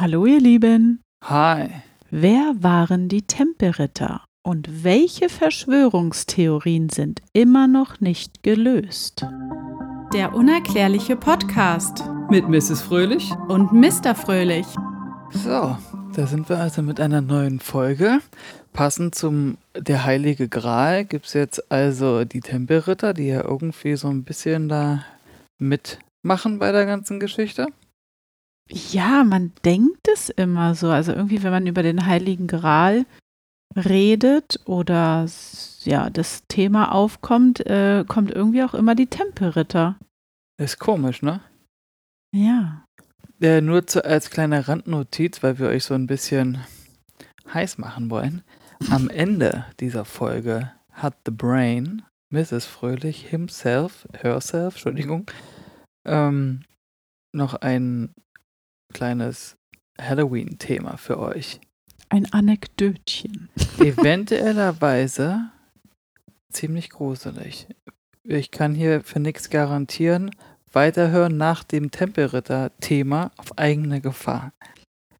Hallo ihr Lieben. Hi. Wer waren die Tempelritter und welche Verschwörungstheorien sind immer noch nicht gelöst? Der unerklärliche Podcast Mit Mrs. Fröhlich. und Mr. Fröhlich. So, da sind wir also mit einer neuen Folge. Passend zum Der Heilige Gral gibt es jetzt also die Tempelritter, die ja irgendwie so ein bisschen da mitmachen bei der ganzen Geschichte. Ja, man denkt es immer so. Also irgendwie, wenn man über den Heiligen Gral redet oder ja, das Thema aufkommt, äh, kommt irgendwie auch immer die Tempelritter. Ist komisch, ne? Ja. Äh, nur zu, als kleine Randnotiz, weil wir euch so ein bisschen heiß machen wollen. Am Ende dieser Folge hat The Brain, Mrs. Fröhlich, himself, herself, Entschuldigung, ähm, noch ein kleines Halloween-Thema für euch. Ein Anekdötchen. Eventuellerweise ziemlich gruselig. Ich kann hier für nichts garantieren. Weiterhören nach dem Tempelritter-Thema auf eigene Gefahr.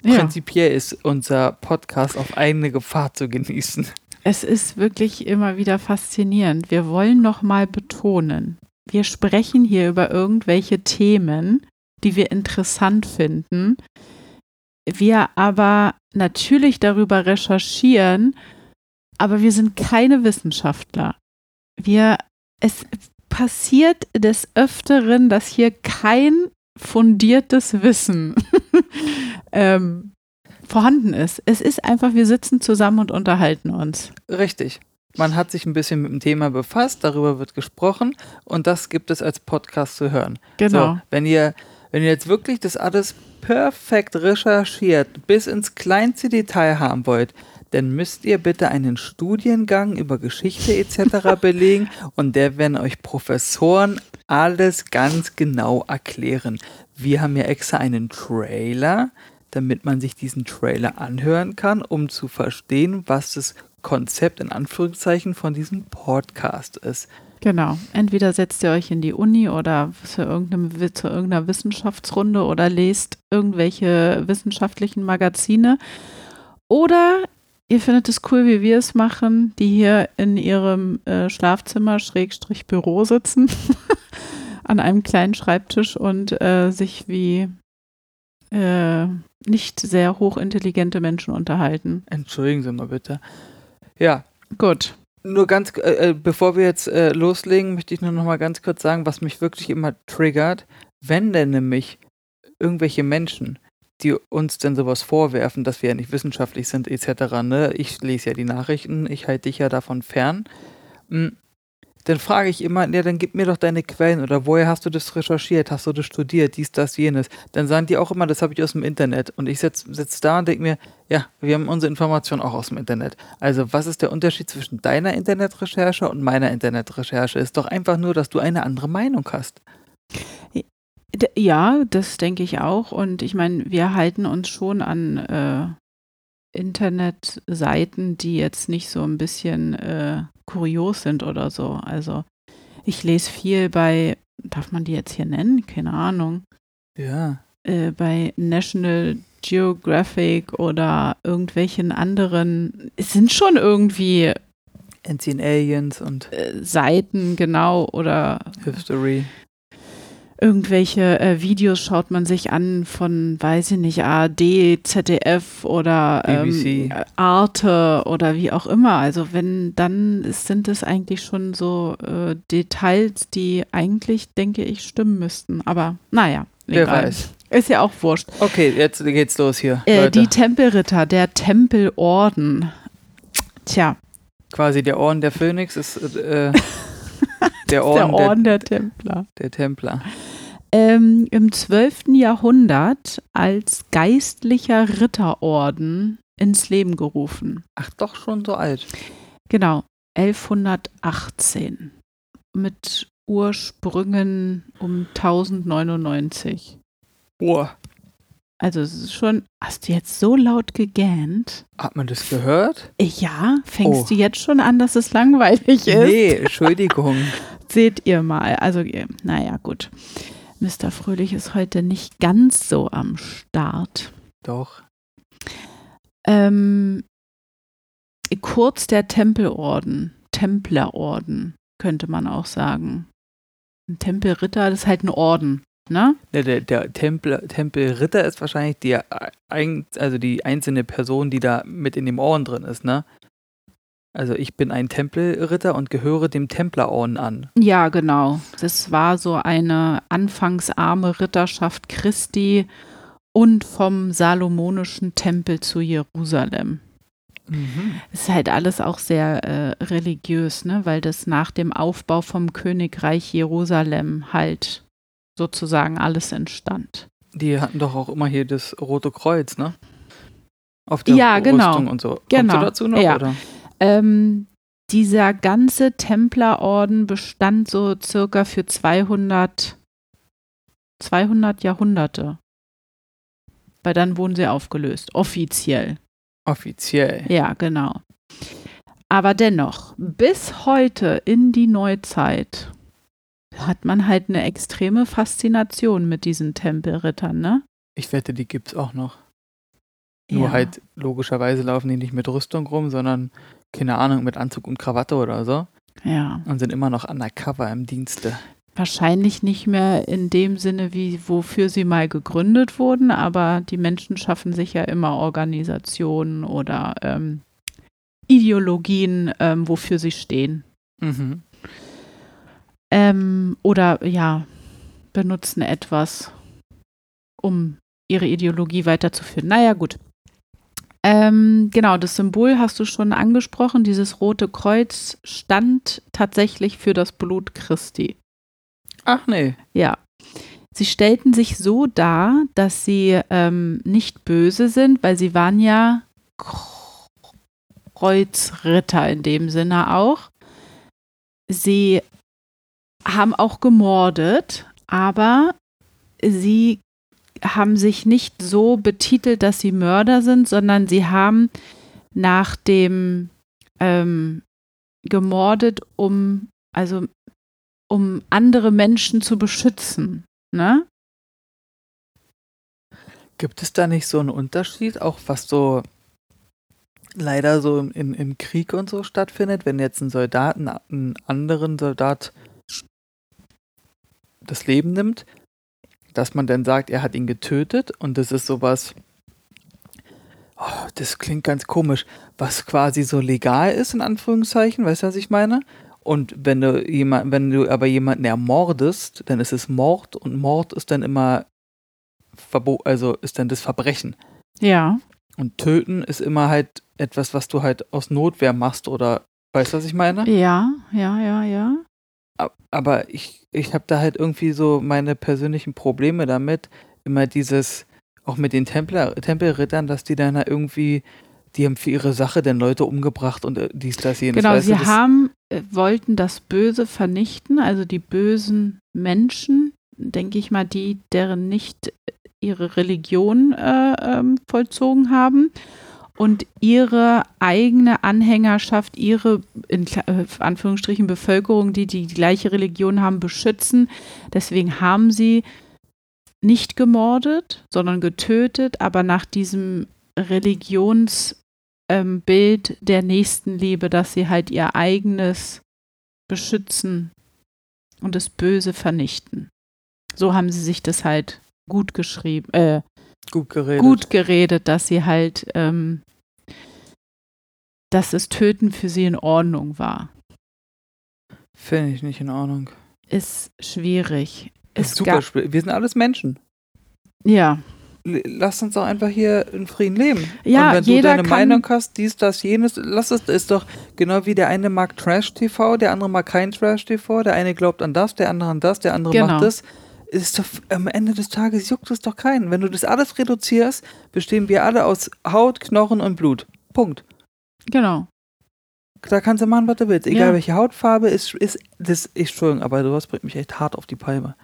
Ja. Prinzipiell ist unser Podcast auf eigene Gefahr zu genießen. Es ist wirklich immer wieder faszinierend. Wir wollen noch mal betonen, wir sprechen hier über irgendwelche Themen, die wir interessant finden. Wir aber natürlich darüber recherchieren, aber wir sind keine Wissenschaftler. Wir, es passiert des Öfteren, dass hier kein fundiertes Wissen ähm, vorhanden ist. Es ist einfach, wir sitzen zusammen und unterhalten uns. Richtig. Man hat sich ein bisschen mit dem Thema befasst, darüber wird gesprochen und das gibt es als Podcast zu hören. Genau. So, wenn ihr, wenn ihr jetzt wirklich das alles perfekt recherchiert, bis ins kleinste Detail haben wollt, dann müsst ihr bitte einen Studiengang über Geschichte etc. belegen und der werden euch Professoren alles ganz genau erklären. Wir haben ja extra einen Trailer, damit man sich diesen Trailer anhören kann, um zu verstehen, was das Konzept in Anführungszeichen von diesem Podcast ist. Genau. Entweder setzt ihr euch in die Uni oder zu, zu irgendeiner Wissenschaftsrunde oder lest irgendwelche wissenschaftlichen Magazine. Oder ihr findet es cool, wie wir es machen, die hier in ihrem äh, Schlafzimmer, Schrägstrich Büro sitzen, an einem kleinen Schreibtisch und äh, sich wie äh, nicht sehr hochintelligente Menschen unterhalten. Entschuldigen Sie mal bitte. Ja, Gut. Nur ganz, äh, äh, bevor wir jetzt äh, loslegen, möchte ich nur noch mal ganz kurz sagen, was mich wirklich immer triggert, wenn denn nämlich irgendwelche Menschen, die uns denn sowas vorwerfen, dass wir ja nicht wissenschaftlich sind etc., ne? ich lese ja die Nachrichten, ich halte dich ja davon fern, m, dann frage ich immer, ja, dann gib mir doch deine Quellen oder woher hast du das recherchiert, hast du das studiert, dies, das, jenes. Dann sagen die auch immer, das habe ich aus dem Internet. Und ich sitze sitz da und denke mir, ja, wir haben unsere Informationen auch aus dem Internet. Also was ist der Unterschied zwischen deiner Internetrecherche und meiner Internetrecherche? Ist doch einfach nur, dass du eine andere Meinung hast. Ja, das denke ich auch. Und ich meine, wir halten uns schon an äh, Internetseiten, die jetzt nicht so ein bisschen äh, kurios sind oder so. Also ich lese viel bei, darf man die jetzt hier nennen? Keine Ahnung. Ja. Äh, bei National Geographic oder irgendwelchen anderen. Es sind schon irgendwie Ancient Aliens und äh, Seiten, genau, oder History. Irgendwelche äh, Videos schaut man sich an von, weiß ich nicht, ARD, ZDF oder ähm, Arte oder wie auch immer. Also wenn, dann ist, sind es eigentlich schon so äh, Details, die eigentlich, denke ich, stimmen müssten. Aber naja, Wer egal. weiß. Ist ja auch wurscht. Okay, jetzt geht's los hier. Äh, die Tempelritter, der Tempelorden. Tja, Quasi der Orden der Phönix ist äh, der der Orden, Orden der, Templer. der, der Templer. Ähm, im 12. Jahrhundert als geistlicher Ritterorden ins Leben gerufen. Ach, doch schon so alt. Genau, 1118. Mit Ursprüngen um 1099. Boah. Also es ist schon, hast du jetzt so laut gegähnt? Hat man das gehört? Äh, Ja, fängst Oh. du jetzt schon an, dass es langweilig ist? Nee, Entschuldigung. Seht ihr mal. Also, naja, gut. Mr. Fröhlich ist heute nicht ganz so am Start. Doch. Ähm, kurz der Tempelorden, Templerorden, könnte man auch sagen. Ein Tempelritter, das ist halt ein Orden, ne? Der, der, der Tempel, Tempelritter ist wahrscheinlich die, ein, also die einzelne Person, die da mit in dem Orden drin ist, ne? Also ich bin ein Tempelritter und gehöre dem Templerorden an. Ja, genau. Das war so eine anfangsarme Ritterschaft Christi und vom Salomonischen Tempel zu Jerusalem. Mhm. ist halt alles auch sehr äh, religiös, ne? weil das nach dem Aufbau vom Königreich Jerusalem halt sozusagen alles entstand. Die hatten doch auch immer hier das Rote Kreuz, ne? Auf der Ja, genau. Rüstung und so. Genau. Kommst du dazu noch? Ja. Oder? Ähm, dieser ganze Templerorden bestand so circa für 200, 200 Jahrhunderte. Weil dann wurden sie aufgelöst, offiziell. Offiziell. Ja, genau. Aber dennoch, bis heute in die Neuzeit hat man halt eine extreme Faszination mit diesen Tempelrittern, ne? Ich wette, die gibt's auch noch. Nur Ja. halt logischerweise laufen die nicht mit Rüstung rum, sondern, keine Ahnung, mit Anzug und Krawatte oder so. Ja. Und sind immer noch undercover im Dienste. Wahrscheinlich nicht mehr in dem Sinne, wie wofür sie mal gegründet wurden, aber die Menschen schaffen sich ja immer Organisationen oder ähm, Ideologien, ähm, wofür sie stehen. Mhm. Ähm, oder ja, benutzen etwas, um ihre Ideologie weiterzuführen. Naja, gut. Ähm, genau, das Symbol hast du schon angesprochen. Dieses rote Kreuz stand tatsächlich für das Blut Christi. Ach nee. Ja. Sie stellten sich so dar, dass sie ähm, nicht böse sind, weil sie waren ja Kreuzritter in dem Sinne auch. Sie haben auch gemordet, aber sie haben sich nicht so betitelt, dass sie Mörder sind, sondern sie haben nach dem ähm, gemordet, um also um andere Menschen zu beschützen. Ne? Gibt es da nicht so einen Unterschied, auch was so leider so im, im Krieg und so stattfindet, wenn jetzt ein Soldat einen, einen anderen Soldat das Leben nimmt, dass man dann sagt, er hat ihn getötet und das ist sowas, oh, das klingt ganz komisch, was quasi so legal ist, in Anführungszeichen, weißt du, was ich meine? Und wenn du jemand, wenn du aber jemanden ermordest, dann ist es Mord und Mord ist dann immer Verbo also ist dann das Verbrechen. Ja. Und töten ist immer halt etwas, was du halt aus Notwehr machst oder weißt du, was ich meine? Ja, ja, ja, ja. Aber ich, ich habe da halt irgendwie so meine persönlichen Probleme damit. Immer dieses, auch mit den Templer, Tempelrittern, dass die dann halt irgendwie, die haben für ihre Sache dann Leute umgebracht und äh, dies, das, jenes. Genau, weißt sie du, haben, äh, wollten das Böse vernichten, also die bösen Menschen, denke ich mal, die, deren nicht äh, ihre Religion äh, ähm, vollzogen haben und ihre eigene Anhängerschaft, ihre in äh, Anführungsstrichen Bevölkerung, die die gleiche Religion haben, beschützen. Deswegen haben sie nicht gemordet, sondern getötet, aber nach diesem Religionsbild ähm, der Nächstenliebe, dass sie halt ihr eigenes beschützen und das Böse vernichten. So haben sie sich das halt gut geschrieben, äh, gut geredet. gut geredet, dass sie halt, ähm, dass das Töten für sie in Ordnung war. Finde ich nicht in Ordnung. Ist schwierig. Ist Es super schwer. Wir sind alles Menschen. ja, Lass uns doch einfach hier in Frieden leben. Ja, Und wenn jeder du deine Meinung hast, dies, das, jenes, lass es, ist doch genau wie der eine mag Trash-TV, der andere mag kein Trash-TV, der eine glaubt an das, der andere an das, der andere Genau. macht das. Ist doch, am Ende des Tages juckt es doch keinen. Wenn du das alles reduzierst, bestehen wir alle aus Haut, Knochen und Blut. Punkt. genau. Da kannst du machen, was du willst. Egal Ja. welche Hautfarbe ist, ist das, Entschuldigung, aber sowas bringt mich echt hart auf die Palme.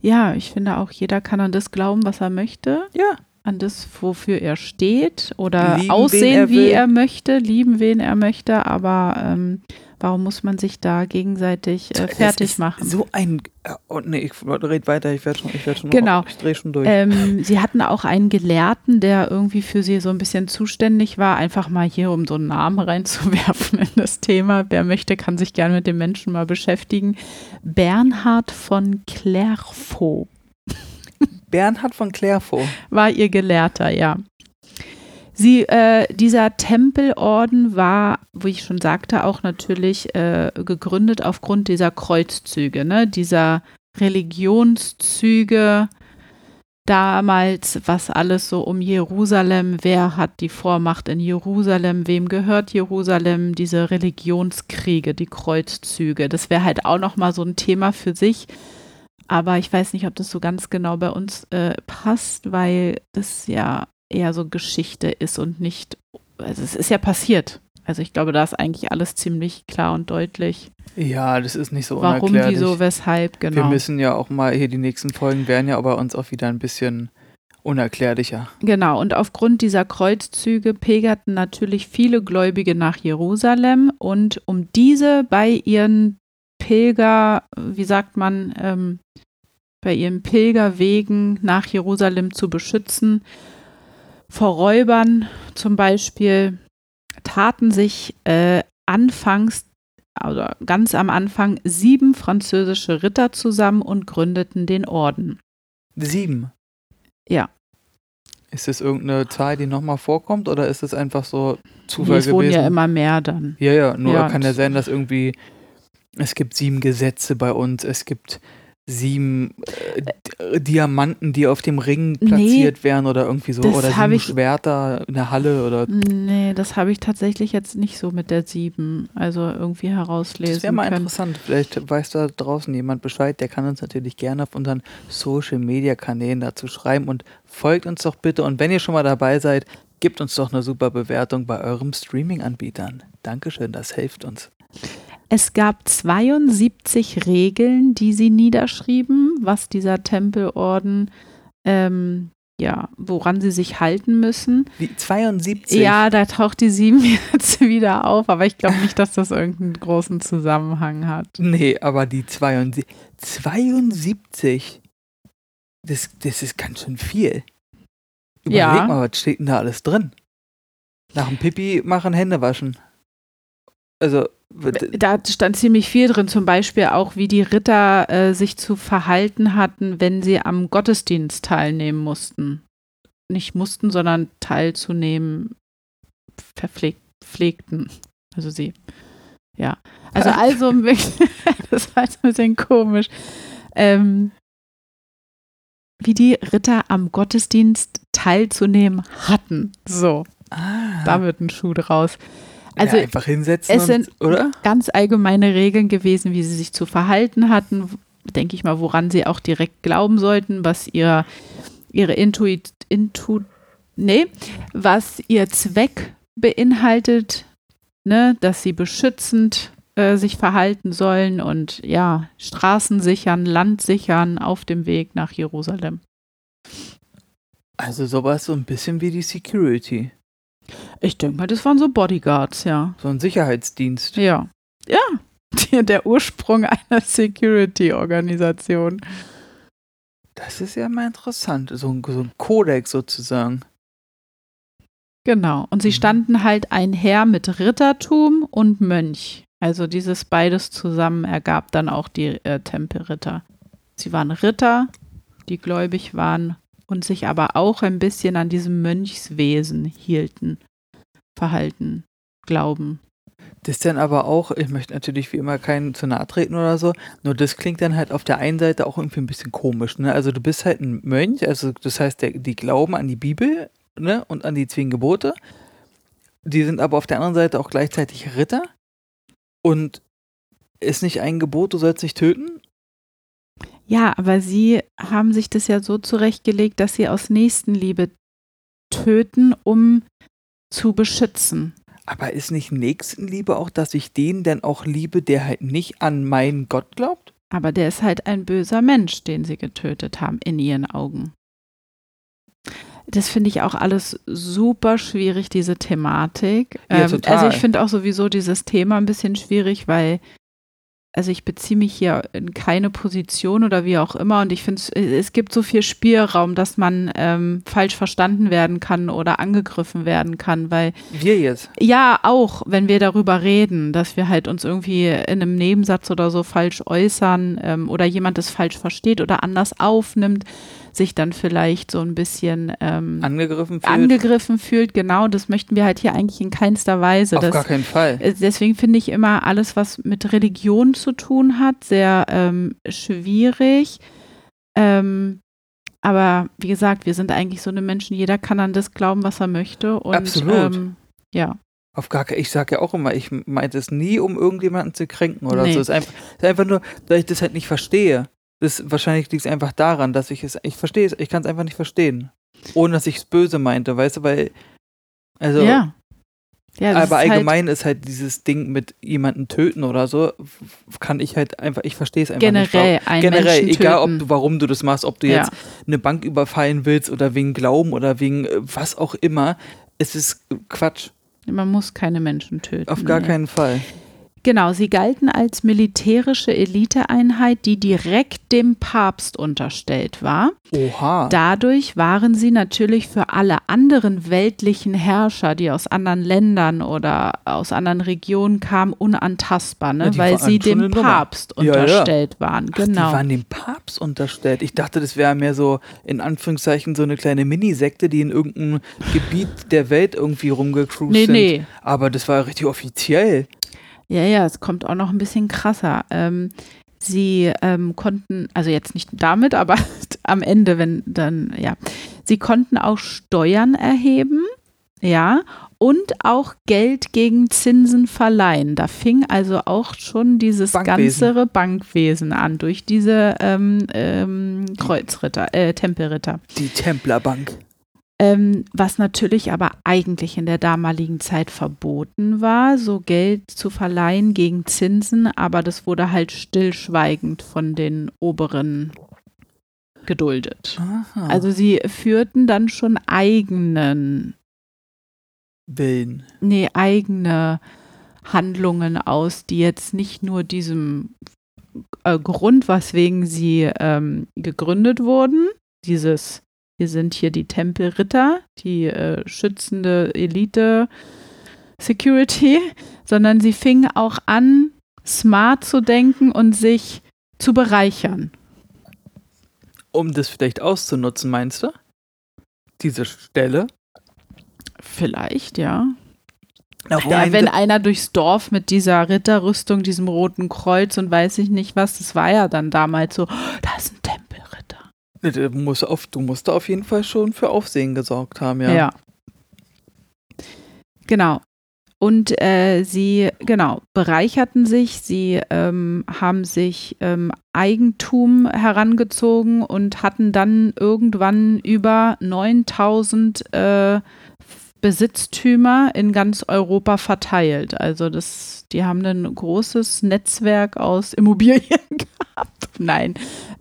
Ja, ich finde auch, jeder kann an das glauben, was er möchte. Ja. an das, wofür er steht oder Lieben, aussehen, er wie er möchte, lieben, wen er möchte, aber ähm, Warum muss man sich da gegenseitig äh, fertig machen? So ein. äh, Oh, nee, ich red weiter, ich werde schon, ich schon Genau. noch, ich drehe schon durch. Ähm, sie hatten auch einen Gelehrten, der irgendwie für sie so ein bisschen zuständig war, einfach mal hier, um so einen Namen reinzuwerfen in das Thema. Wer möchte, kann sich gerne mit dem Menschen mal beschäftigen. Bernhard von Clairvaux Bernhard von Clairvaux. war ihr Gelehrter, ja. Sie, äh, dieser Tempelorden war, wie ich schon sagte, auch natürlich äh, gegründet aufgrund dieser Kreuzzüge, ne? dieser Religionszüge damals, was alles so um Jerusalem, wer hat die Vormacht in Jerusalem, wem gehört Jerusalem, diese Religionskriege, die Kreuzzüge. Das wäre halt auch nochmal so ein Thema für sich. Aber ich weiß nicht, ob das so ganz genau bei uns äh, passt, weil das ja eher so Geschichte ist und nicht, also es ist ja passiert. Also ich glaube, da ist eigentlich alles ziemlich klar und deutlich. Ja, das ist nicht so Warum, unerklärlich. wieso, weshalb, Wir genau. müssen ja auch mal hier die nächsten Folgen werden ja bei uns auch wieder ein bisschen unerklärlicher. Genau, und aufgrund dieser Kreuzzüge pilgerten natürlich viele Gläubige nach Jerusalem und um diese bei ihren Pilger, wie sagt man, ähm, bei ihren Pilgerwegen nach Jerusalem zu beschützen, vor Räubern zum Beispiel, taten sich äh, anfangs, oder ganz am Anfang, sieben französische Ritter zusammen und gründeten den Orden. Sieben. Ja. Ist das irgendeine Zahl, die nochmal vorkommt oder ist es einfach so Nee, Zufall es wurden gewesen? ja immer mehr dann. ja, ja, nur Ja, kann ja sein, dass irgendwie es gibt sieben Gesetze bei uns, es gibt sieben äh, D- Diamanten, die auf dem Ring Nee, platziert werden oder irgendwie so oder sieben ich- Schwerter in der Halle oder Nee, das habe ich tatsächlich jetzt nicht so mit der 7, also irgendwie herauslesen Das wäre mal können. interessant. Vielleicht weiß da draußen jemand Bescheid. Der kann uns natürlich gerne auf unseren Social Media Kanälen dazu schreiben und folgt uns doch bitte. Und wenn ihr schon mal dabei seid, gebt uns doch eine super Bewertung bei eurem Streaming-Anbietern. Dankeschön, das hilft uns. Es gab 72 Regeln, die sie niederschrieben, was dieser Tempelorden, ähm, ja, woran sie sich halten müssen. Wie 72. Ja, da taucht die 7 jetzt wieder auf, aber ich glaube nicht, dass das irgendeinen großen Zusammenhang hat. Nee, aber die 72. 72. Das, das ist ganz schön viel. Überleg Ja. mal, was steht denn da alles drin? Nach dem Pipi machen, Hände waschen. Also, Da stand ziemlich viel drin, zum Beispiel auch, wie die Ritter äh, sich zu verhalten hatten, wenn sie am Gottesdienst teilnehmen mussten. Nicht mussten, sondern teilzunehmen verpflegt, pflegten. Also sie. Ja. Also, also das war jetzt ein bisschen komisch. Ähm, wie die Ritter am Gottesdienst teilzunehmen hatten. So, ah, da wird ein Schuh draus. Also ja, einfach hinsetzen, es und, sind oder? ganz allgemeine Regeln gewesen, wie sie sich zu verhalten hatten, denke ich mal, woran sie auch direkt glauben sollten, was ihr, ihre Intuit, Intu, nee, was ihr Zweck beinhaltet, ne, dass sie beschützend äh, sich verhalten sollen und ja, Straßen sichern, Land sichern auf dem Weg nach Jerusalem. Also sowas so ein bisschen wie die Security. Ich denke mal, das waren so Bodyguards, ja. So ein Sicherheitsdienst. Ja. Ja. Der- Ursprung einer Security-Organisation. Das ist ja mal interessant. So ein, so ein Kodex sozusagen. Genau. Und sie Mhm. standen halt einher mit Rittertum und Mönch. Also dieses beides zusammen ergab dann auch die äh, Tempelritter. Sie waren Ritter, die gläubig waren und sich aber auch ein bisschen an diesem Mönchswesen hielten, verhalten, glauben. Das dann aber auch, ich möchte natürlich wie immer keinen zu nahe treten oder so, nur das klingt dann halt auf der einen Seite auch irgendwie ein bisschen komisch. Ne? Also du bist halt ein Mönch, also das heißt, der, die glauben an die Bibel ne? und an die zehn Gebote. Die sind aber auf der anderen Seite auch gleichzeitig Ritter. Und ist nicht ein Gebot, du sollst nicht töten? Ja, aber sie haben sich das ja so zurechtgelegt, dass sie aus Nächstenliebe töten, um zu beschützen. Aber ist nicht Nächstenliebe auch, dass ich den denn auch liebe, der halt nicht an meinen Gott glaubt? Aber der ist halt ein böser Mensch, den sie getötet haben, in ihren Augen. Das finde ich auch alles super schwierig, diese Thematik. Ja, ähm, also ich finde auch sowieso dieses Thema ein bisschen schwierig, weil also ich beziehe mich hier in keine Position oder wie auch immer und ich finde, es gibt so viel Spielraum, dass man ähm, falsch verstanden werden kann oder angegriffen werden kann, weil Wir jetzt. ja auch, wenn wir darüber reden, dass wir halt uns irgendwie in einem Nebensatz oder so falsch äußern ähm, oder jemand es falsch versteht oder anders aufnimmt, sich dann vielleicht so ein bisschen ähm, Angegriffen fühlt. angegriffen fühlt. Genau, das möchten wir halt hier eigentlich in keinster Weise. Auf das, gar keinen Fall. äh, Deswegen finde ich immer alles, was mit Religion zu tun hat, sehr ähm, schwierig. Ähm, aber wie gesagt, wir sind eigentlich so eine Menschen, jeder kann an das glauben, was er möchte. Und, Absolut. Ähm, ja, Auf gar keinen Ich sage ja auch immer, ich meinte es nie, um irgendjemanden zu kränken oder Nee. so. Es ist einfach, es ist einfach nur, dass ich das halt nicht verstehe. Das wahrscheinlich liegt es einfach daran, dass ich es, ich verstehe es, ich kann es einfach nicht verstehen. Ohne dass ich es böse meinte, weißt du, weil, also, ja. ja aber ist allgemein ist halt dieses Ding mit jemanden töten oder so, kann ich halt einfach, ich verstehe es halt einfach nicht. generell ein Generell, Menschen egal ob du, warum du das machst, ob du Ja. jetzt eine Bank überfallen willst oder wegen Glauben oder wegen äh, was auch immer, es ist Quatsch. Man muss keine Menschen töten. Auf gar nee. keinen Fall. Genau, sie galten als militärische Eliteeinheit, die direkt dem Papst unterstellt war. Oha. Dadurch waren sie natürlich für alle anderen weltlichen Herrscher, die aus anderen Ländern oder aus anderen Regionen kamen, unantastbar, ne? Ja, weil sie dem Nummer. Papst Ja, ja. unterstellt waren. Ach, Genau. Die waren dem Papst unterstellt. Ich dachte, das wäre mehr so, in Anführungszeichen, so eine kleine Minisekte, die in irgendeinem Gebiet der Welt irgendwie rumgecruised nee, sind. nee. Aber das war richtig offiziell. Ja, ja, es kommt auch noch ein bisschen krasser. Ähm, sie ähm, konnten, also jetzt nicht damit, aber am Ende, wenn dann, ja, sie konnten auch Steuern erheben, ja, und auch Geld gegen Zinsen verleihen. Da fing also auch schon dieses Bankwesen. ganze Bankwesen an, durch diese ähm, ähm, Kreuzritter, äh, Tempelritter. Die Templerbank. Ähm, was natürlich aber eigentlich in der damaligen Zeit verboten war, so Geld zu verleihen gegen Zinsen, aber das wurde halt stillschweigend von den Oberen geduldet. Aha. Also sie führten dann schon eigenen, Willen. nee, eigene Handlungen aus, die jetzt nicht nur diesem äh, Grund, weswegen sie ähm, gegründet wurden, dieses wir sind hier die Tempelritter, die äh, schützende Elite Security, sondern sie fingen auch an, smart zu denken und sich zu bereichern. Um das vielleicht auszunutzen, meinst du? Diese Stelle? Vielleicht, ja. Auf Ja, wenn einer durchs Dorf mit dieser Ritterrüstung, diesem roten Kreuz und weiß ich nicht was, das war ja dann damals so, "Oh, da ist ein Tempelritter. Ne, Du musst, auf, du musst da auf jeden Fall schon für Aufsehen gesorgt haben, ja. Ja. Genau. Und äh, sie, genau, bereicherten sich, sie ähm, haben sich ähm, Eigentum herangezogen und hatten dann irgendwann über 9000 äh, Besitztümer in ganz Europa verteilt. Also das, die haben ein großes Netzwerk aus Immobilien gehabt. Nein,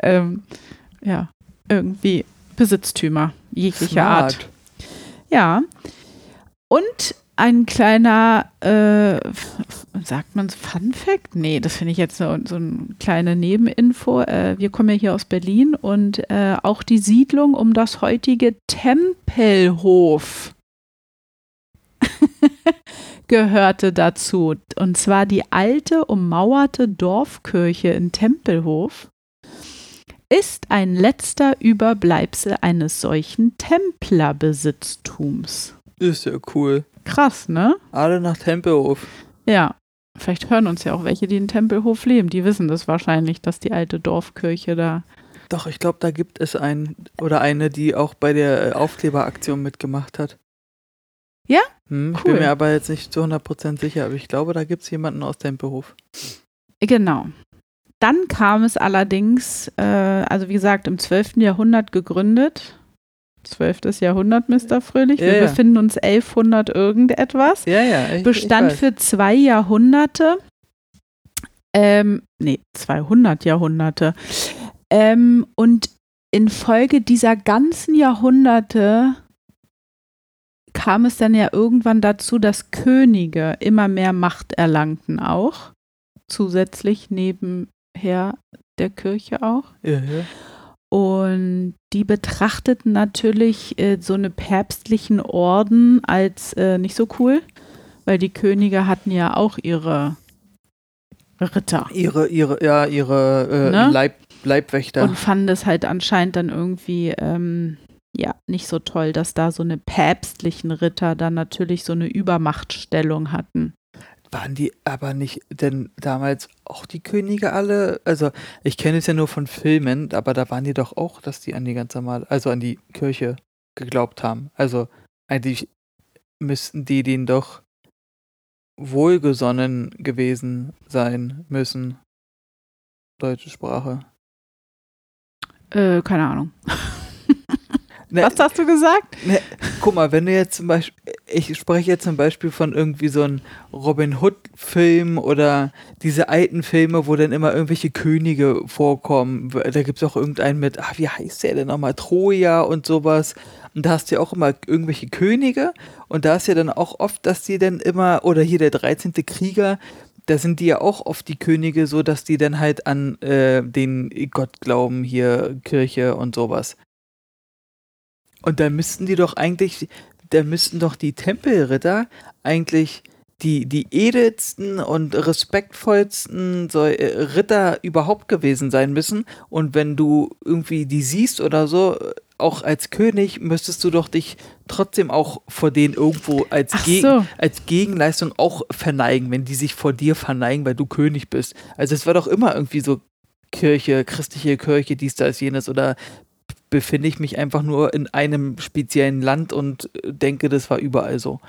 ähm, ja, irgendwie Besitztümer jeglicher Art. Smart. Ja. Und ein kleiner, äh, sagt man Fun Fact? Nee, das finde ich jetzt so, so eine kleine Nebeninfo. Äh, wir kommen ja hier aus Berlin und äh, auch die Siedlung um das heutige Tempelhof gehörte dazu. Und zwar die alte, ummauerte Dorfkirche in Tempelhof ist ein letzter Überbleibsel eines solchen Templerbesitztums. Ist ja cool. Krass, ne? Alle nach Tempelhof. Ja. Vielleicht hören uns ja auch welche, die in Tempelhof leben. Die wissen das wahrscheinlich, dass die alte Dorfkirche da. Doch, ich glaube, da gibt es einen oder eine, die auch bei der äh, Aufkleberaktion mitgemacht hat. Ja? Hm, Ich Cool. bin mir aber jetzt nicht zu 100% sicher, aber ich glaube, da gibt es jemanden aus Tempelhof. Genau. Dann kam es allerdings, äh, also wie gesagt, im 12. Jahrhundert gegründet. 12. Jahrhundert, Mr. Fröhlich. Wir Ja, ja. befinden uns 1100 irgendetwas. Ja, ja. Ich, Bestand ich für zwei Jahrhunderte. Ähm, nee, 200 Jahrhunderte. Ähm, und infolge dieser ganzen Jahrhunderte kam es dann ja irgendwann dazu, dass Könige immer mehr Macht erlangten auch. Zusätzlich nebenher der Kirche auch. Ja, ja. Und die betrachteten natürlich äh, so eine päpstlichen Orden als äh, nicht so cool, weil die Könige hatten ja auch ihre Ritter. Ihre, ihre, ja, ihre äh, Ne? Leib, Leibwächter. Und fanden es halt anscheinend dann irgendwie ähm, ja nicht so toll, dass da so eine päpstlichen Ritter dann natürlich so eine Übermachtstellung hatten. Waren die aber nicht denn damals auch die Könige alle? Also, ich kenne es ja nur von Filmen, aber da waren die doch auch, dass die an die ganz normal, also an die Kirche geglaubt haben. Also, eigentlich müssten die denen doch wohlgesonnen gewesen sein müssen. Deutsche Sprache. Äh, keine Ahnung. Ne, Was hast du gesagt? Ne, guck mal, wenn du jetzt zum Beispiel, ich spreche jetzt zum Beispiel von irgendwie so einem Robin Hood-Film oder diese alten Filme, wo dann immer irgendwelche Könige vorkommen. Da gibt es auch irgendeinen mit, ach, wie heißt der denn nochmal? Troja und sowas. Und da hast du ja auch immer irgendwelche Könige und da ist ja dann auch oft, dass die dann immer, oder hier der 13. Krieger, da sind die ja auch oft die Könige so, dass die dann halt an äh, den Gott glauben, hier Kirche und sowas. Und da müssten die doch eigentlich, da müssten doch die Tempelritter eigentlich die, die edelsten und respektvollsten äh, Ritter überhaupt gewesen sein müssen. Und wenn du irgendwie die siehst oder so, auch als König, müsstest du doch dich trotzdem auch vor denen irgendwo als, so. als Gegenleistung auch verneigen, wenn die sich vor dir verneigen, weil du König bist. Also es war doch immer irgendwie so Kirche, christliche Kirche, dies, das, jenes oder befinde ich mich einfach nur in einem speziellen Land und äh, denke, das war überall so.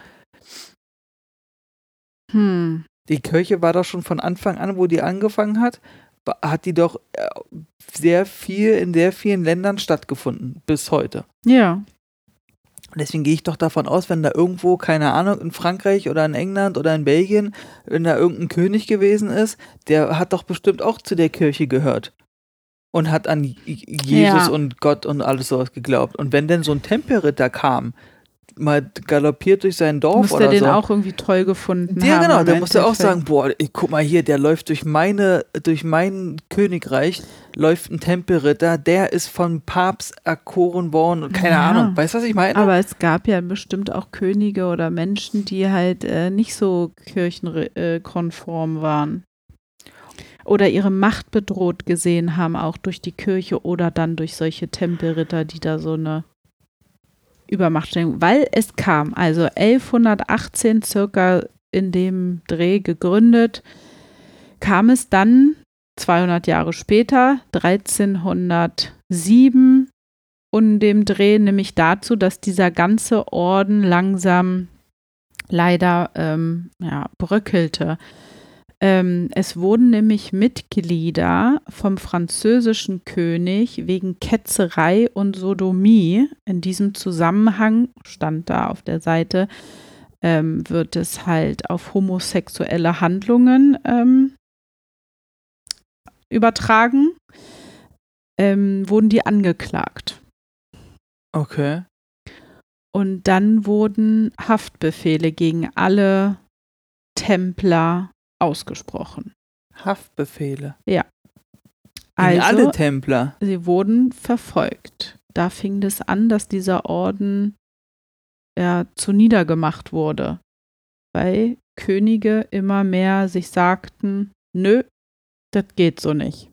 Hm. Die Kirche war doch schon von Anfang an, wo die angefangen hat, hat die doch äh, sehr viel in sehr vielen Ländern stattgefunden, bis heute. Ja. Deswegen gehe ich doch davon aus, wenn da irgendwo, keine Ahnung, in Frankreich oder in England oder in Belgien, wenn da irgendein König gewesen ist, der hat doch bestimmt auch zu der Kirche gehört. Und hat an Jesus Ja. und Gott und alles sowas geglaubt. Und wenn denn so ein Tempelritter kam, mal galoppiert durch sein Dorf Muss oder der den so. auch irgendwie toll gefunden Ja, haben. genau, im der musste auch Endeffekt. sagen, boah, ey, guck mal hier, der läuft durch meine, durch mein Königreich, läuft ein Tempelritter, der ist vom Papst erkoren worden und keine Ja. Ahnung, weißt du, was ich meine? Aber es gab ja bestimmt auch Könige oder Menschen, die halt äh, nicht so kirchenkonform waren. Oder ihre Macht bedroht gesehen haben, auch durch die Kirche oder dann durch solche Tempelritter, die da so eine Übermachtstellung, weil es kam, also 1118 circa in dem Dreh gegründet, kam es dann 200 Jahre später, 1307, und dem Dreh nämlich dazu, dass dieser ganze Orden langsam leider ähm, ja, bröckelte. Ähm, es wurden nämlich Mitglieder vom französischen König wegen Ketzerei und Sodomie. In diesem Zusammenhang stand da auf der Seite, ähm, wird es halt auf homosexuelle Handlungen ähm, übertragen, ähm, wurden die angeklagt. Okay. Und dann wurden Haftbefehle gegen alle Templer ausgesprochen. Haftbefehle. Ja. Also, alle Templer. sie wurden verfolgt. Da fing es an, dass dieser Orden ja, zu niedergemacht wurde, weil Könige immer mehr sich sagten, nö, das geht so nicht.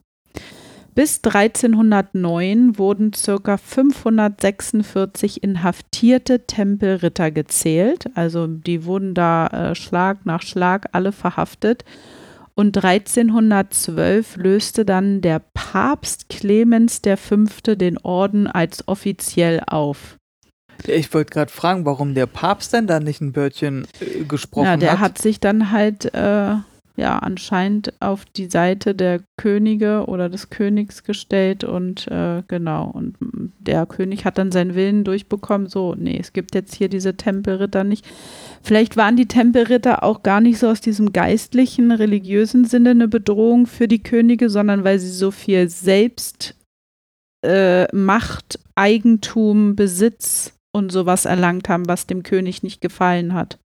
Bis 1309 wurden ca. 546 inhaftierte Tempelritter gezählt. Also die wurden da äh, Schlag nach Schlag alle verhaftet. Und 1312 löste dann der Papst Clemens V. den Orden als offiziell auf. Ich wollte gerade fragen, warum der Papst denn da nicht ein Wörtchen äh, gesprochen Ja, der hat. hat sich dann halt äh, ja anscheinend auf die Seite der Könige oder des Königs gestellt und äh, genau und der König hat dann seinen Willen durchbekommen. So, nee, es gibt jetzt hier diese Tempelritter nicht. Vielleicht waren die Tempelritter auch gar nicht so aus diesem geistlichen, religiösen Sinne eine Bedrohung für die Könige, sondern weil sie so viel Selbst äh, Macht, Eigentum, Besitz und sowas erlangt haben, was dem König nicht gefallen hat.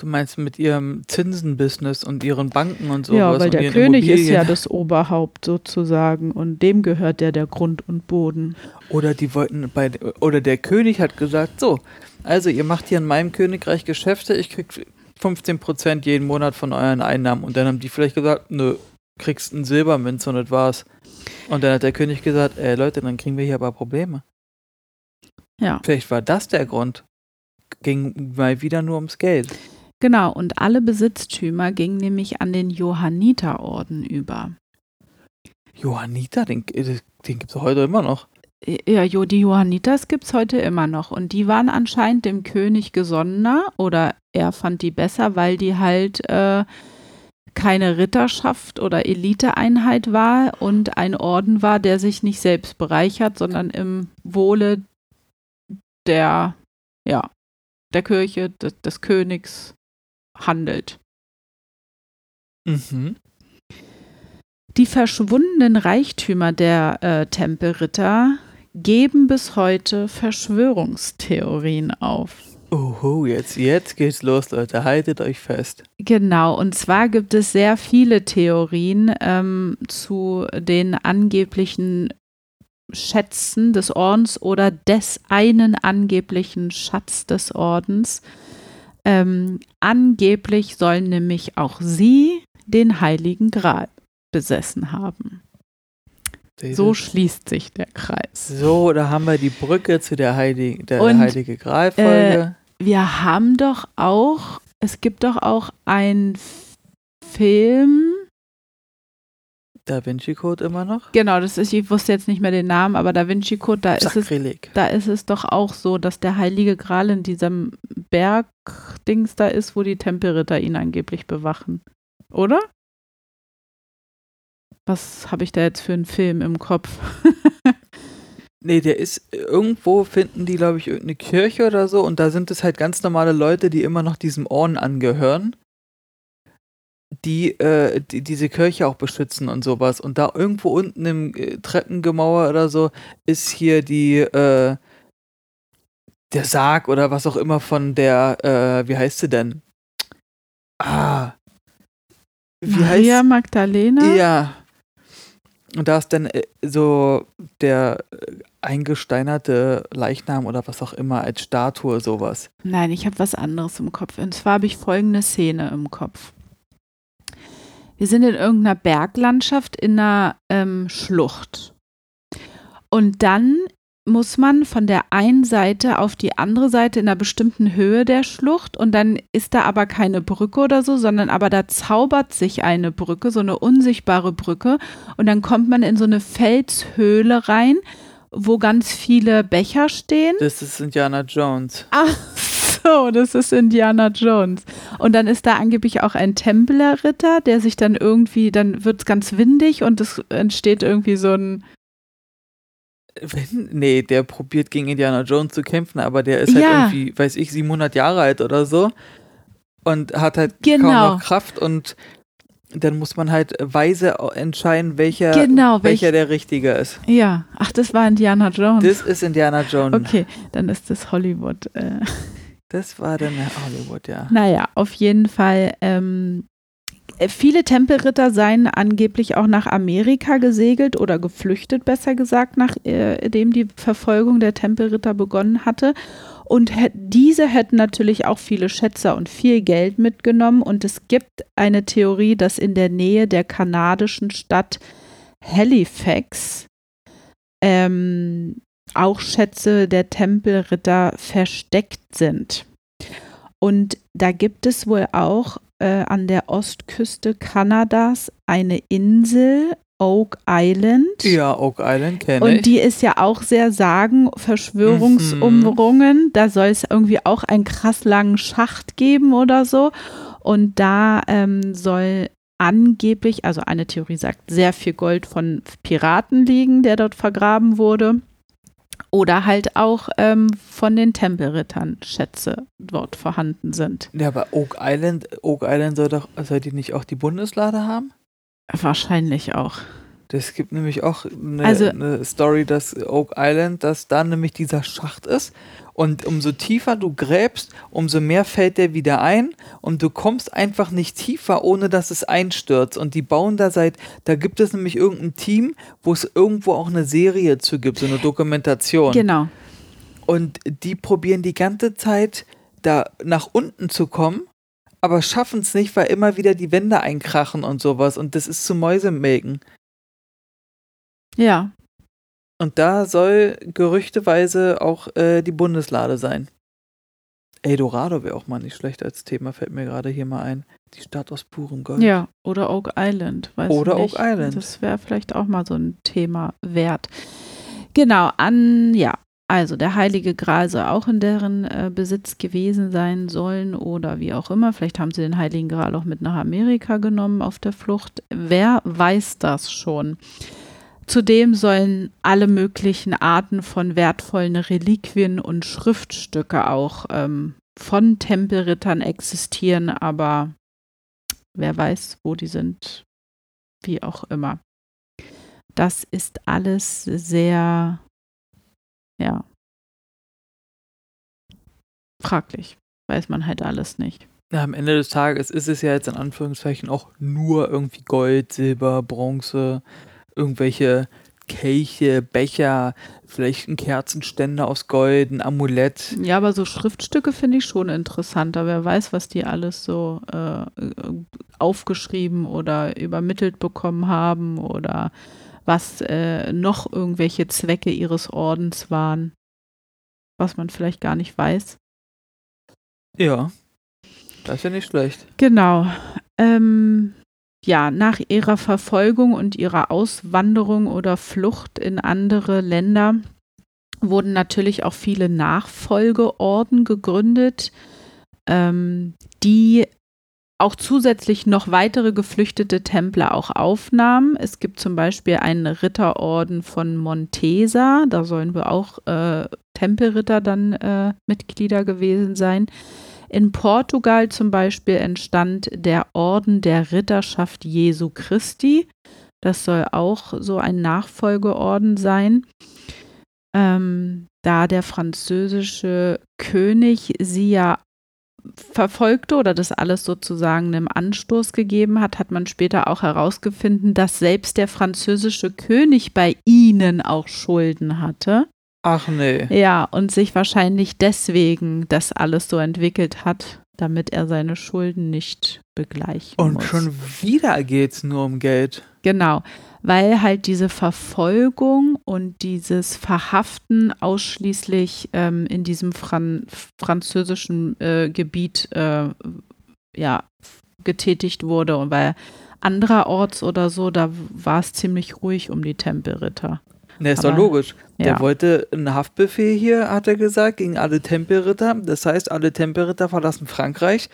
Du meinst mit ihrem Zinsenbusiness und ihren Banken und sowas? ja, weil der König ist ja das Oberhaupt sozusagen und dem gehört ja der Grund und Boden. Oder die wollten bei oder der König hat gesagt, so, also ihr macht hier in meinem Königreich Geschäfte, ich krieg 15% jeden Monat von euren Einnahmen. Und dann haben die vielleicht gesagt, nö, kriegst einen Silbermünze und das war's. Und dann hat der König gesagt, ey Leute, dann kriegen wir hier aber Probleme. Ja. Vielleicht war das der Grund. Ging mal wieder nur ums Geld. Genau, und alle Besitztümer gingen nämlich an den Johanniterorden über. Johanniter, den, den gibt's doch heute immer noch. Ja, jo, die Johanniters gibt es heute immer noch. Und die waren anscheinend dem König gesonnener oder er fand die besser, weil die halt äh, keine Ritterschaft oder Eliteeinheit war und ein Orden war, der sich nicht selbst bereichert, sondern im Wohle der, ja, der Kirche, des, des Königs handelt. Mhm. Die verschwundenen Reichtümer der äh, Tempelritter geben bis heute Verschwörungstheorien auf. Oho, jetzt, jetzt geht's los, Leute. Haltet euch fest. Genau, und zwar gibt es sehr viele Theorien ähm, zu den angeblichen Schätzen des Ordens oder des einen angeblichen Schatz des Ordens. Ähm, angeblich sollen nämlich auch sie den Heiligen Gral besessen haben. So schließt sich der Kreis. So, da haben wir die Brücke zu der, Heilig der Und, Heilige Gral-Folge. Wir haben doch auch, es gibt doch auch einen Film, Da Vinci Code immer noch? genau, das ist, ich wusste jetzt nicht mehr den Namen, aber Da Vinci Code, da ist es. Da ist es doch auch so, dass der Heilige Gral in diesem Bergdings da ist, wo die Tempelritter ihn angeblich bewachen. Oder? Was habe ich da jetzt für einen Film im Kopf? Nee, der ist irgendwo finden die, glaube ich, irgendeine Kirche oder so und da sind es halt ganz normale Leute, die immer noch diesem Orden angehören, die, äh, die diese Kirche auch beschützen und sowas. Und da irgendwo unten im äh, Treppengemauer oder so ist hier die, äh, der Sarg oder was auch immer von der, äh, wie heißt sie denn? Ah. Wie Maria heißt Magdalena? Ja. Und da ist dann äh, so der eingesteinerte Leichnam oder was auch immer als Statue sowas. Nein, ich habe was anderes im Kopf. Und zwar habe ich folgende Szene im Kopf. Wir sind in irgendeiner Berglandschaft in einer ähm, Schlucht. Und dann muss man von der einen Seite auf die andere Seite in einer bestimmten Höhe der Schlucht und dann ist da aber keine Brücke oder so, sondern aber da zaubert sich eine Brücke, so eine unsichtbare Brücke und dann kommt man in so eine Felshöhle rein, wo ganz viele Becher stehen. Das ist Indiana Jones. Ach so, das ist Indiana Jones. Und dann ist da angeblich auch ein Templerritter, der sich dann irgendwie, dann wird es ganz windig und es entsteht irgendwie so ein. Wenn, nee, der probiert gegen Indiana Jones zu kämpfen, aber der ist halt Ja. irgendwie, weiß ich, 700 Jahre alt oder so und hat halt kaum Genau. noch Kraft und dann muss man halt weise entscheiden, welcher, Genau, welch- welcher der Richtige ist. Ja, ach, das war Indiana Jones. Das ist Indiana Jones. okay, dann ist das Hollywood. Äh. Das war dann Hollywood, ja. Naja, auf jeden Fall. Ähm, äh, viele Tempelritter seien angeblich auch nach Amerika gesegelt oder geflüchtet, besser gesagt, nachdem die Verfolgung der Tempelritter begonnen hatte. Und diese hätten natürlich auch viele Schätze und viel Geld mitgenommen. Und es gibt eine Theorie, dass in der Nähe der kanadischen Stadt Halifax ähm, auch Schätze der Tempelritter versteckt sind. Und da gibt es wohl auch äh, an der Ostküste Kanadas eine Insel, Oak Island. Ja, Oak Island kenne Und ich. die ist ja auch sehr sagen, Verschwörungsumrungen. Da soll es irgendwie auch einen krass langen Schacht geben oder so. Und da ähm, soll angeblich, also eine Theorie sagt, sehr viel Gold von Piraten liegen, der dort vergraben wurde. Oder halt auch ähm, von den Tempelrittern Schätze dort vorhanden sind. Ja, aber Oak Island, Oak Island soll doch, soll die nicht auch die Bundeslade haben? Wahrscheinlich auch. Das gibt nämlich auch eine, Also- eine Story, dass Oak Island, dass da nämlich dieser Schacht ist. Und umso tiefer du gräbst, umso mehr fällt der wieder ein. Und du kommst einfach nicht tiefer, ohne dass es einstürzt. Und die bauen da seit, da gibt es nämlich irgendein Team, wo es irgendwo auch eine Serie zu gibt, so eine Dokumentation. Genau. Und die probieren die ganze Zeit da nach unten zu kommen, aber schaffen es nicht, weil immer wieder die Wände einkrachen und sowas. Und das ist zu Mäusemelken. Ja. Und da soll gerüchteweise auch äh, die Bundeslade sein. Eldorado wäre auch mal nicht schlecht als Thema, fällt mir gerade hier mal ein. Die Stadt aus purem Gold. Ja, oder Oak Island. Weiß Oder nicht. Oak Island. Das wäre vielleicht auch mal so ein Thema wert. Genau, an, ja, also der Heilige Gral soll auch in deren äh, Besitz gewesen sein sollen oder wie auch immer. Vielleicht haben sie den Heiligen Gral auch mit nach Amerika genommen auf der Flucht. Wer weiß das schon? Zudem sollen alle möglichen Arten von wertvollen Reliquien und Schriftstücke auch ähm, von Tempelrittern existieren, aber wer weiß, wo die sind, wie auch immer. Das ist alles sehr, ja, fraglich. Weiß man halt alles nicht. Ja, am Ende des Tages ist es ja jetzt in Anführungszeichen auch nur irgendwie Gold, Silber, Bronze, irgendwelche Kelche, Becher, vielleicht ein Kerzenständer aus Gold, ein Amulett. Ja, aber so Schriftstücke finde ich schon interessanter. Wer weiß, was die alles so äh, aufgeschrieben oder übermittelt bekommen haben oder was äh, noch irgendwelche Zwecke ihres Ordens waren, was man vielleicht gar nicht weiß. Ja, das ist ja nicht schlecht. Genau. Ähm, ja, nach ihrer Verfolgung und ihrer Auswanderung oder Flucht in andere Länder wurden natürlich auch viele Nachfolgeorden gegründet, ähm, die auch zusätzlich noch weitere geflüchtete Templer auch aufnahmen. Es gibt zum Beispiel einen Ritterorden von Montesa, da sollen wir auch äh, Tempelritter dann äh, Mitglieder gewesen sein. In Portugal zum Beispiel entstand der Orden der Ritterschaft Jesu Christi. Das soll auch so ein Nachfolgeorden sein. Ähm, da der französische König sie ja verfolgte oder das alles sozusagen einem Anstoß gegeben hat, hat man später auch herausgefunden, dass selbst der französische König bei ihnen auch Schulden hatte. Ach nee. Ja, und sich wahrscheinlich deswegen das alles so entwickelt hat, damit er seine Schulden nicht begleichen Und muss. schon wieder geht's nur um Geld. Genau, weil halt diese Verfolgung und dieses Verhaften ausschließlich ähm, in diesem Fran französischen äh, Gebiet äh, ja, getätigt wurde und weil andererorts oder so, da war es ziemlich ruhig um die Tempelritter. Ne, ist doch logisch. Der Ja. wollte einen Haftbefehl hier, hat er gesagt, gegen alle Tempelritter. Das heißt, alle Tempelritter verlassen Frankreich.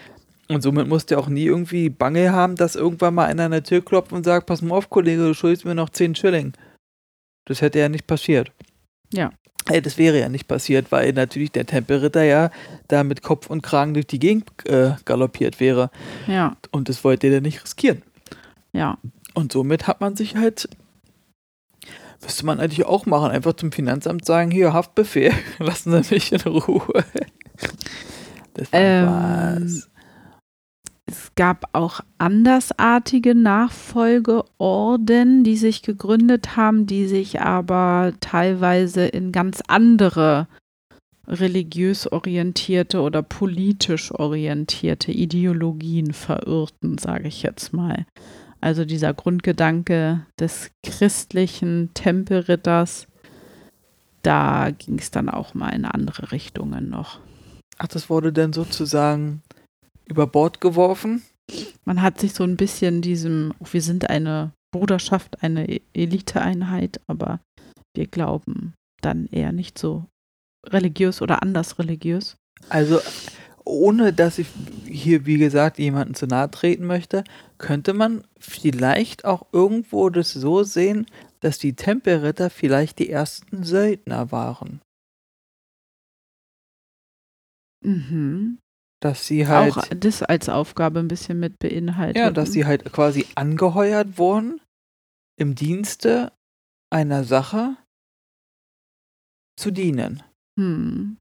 Und somit musste er auch nie irgendwie Bange haben, dass irgendwann mal einer an der Tür klopft und sagt, pass mal auf, Kollege, du schuldest mir noch 10 Schilling. Das hätte ja nicht passiert. Ja. Äh, das wäre ja nicht passiert, weil natürlich der Tempelritter ja da mit Kopf und Kragen durch die Gegend äh, galoppiert wäre. Ja, Und das wollte er nicht riskieren. ja. Und somit hat man sich halt, müsste man eigentlich auch machen, einfach zum Finanzamt sagen, hier, Haftbefehl, lassen Sie mich in Ruhe. Das Ähm, was. Es gab auch andersartige Nachfolgeorden, die sich gegründet haben, die sich aber teilweise in ganz andere religiös orientierte oder politisch orientierte Ideologien verirrten, sage ich jetzt mal. Also dieser Grundgedanke des christlichen Tempelritters, da ging es dann auch mal in andere Richtungen noch. Ach, das wurde dann sozusagen über Bord geworfen? Man hat sich so ein bisschen diesem, oh, wir sind eine Bruderschaft, eine E- Eliteeinheit, aber wir glauben dann eher nicht so religiös oder anders religiös. Also, ohne dass ich hier, wie gesagt, jemanden zu nahe treten möchte, könnte man vielleicht auch irgendwo das so sehen, dass die Tempelritter vielleicht die ersten Söldner waren. Mhm. Dass sie halt. Auch das als Aufgabe ein bisschen mit beinhaltet. Ja, dass sie halt quasi angeheuert wurden im Dienste einer Sache zu dienen. Hm.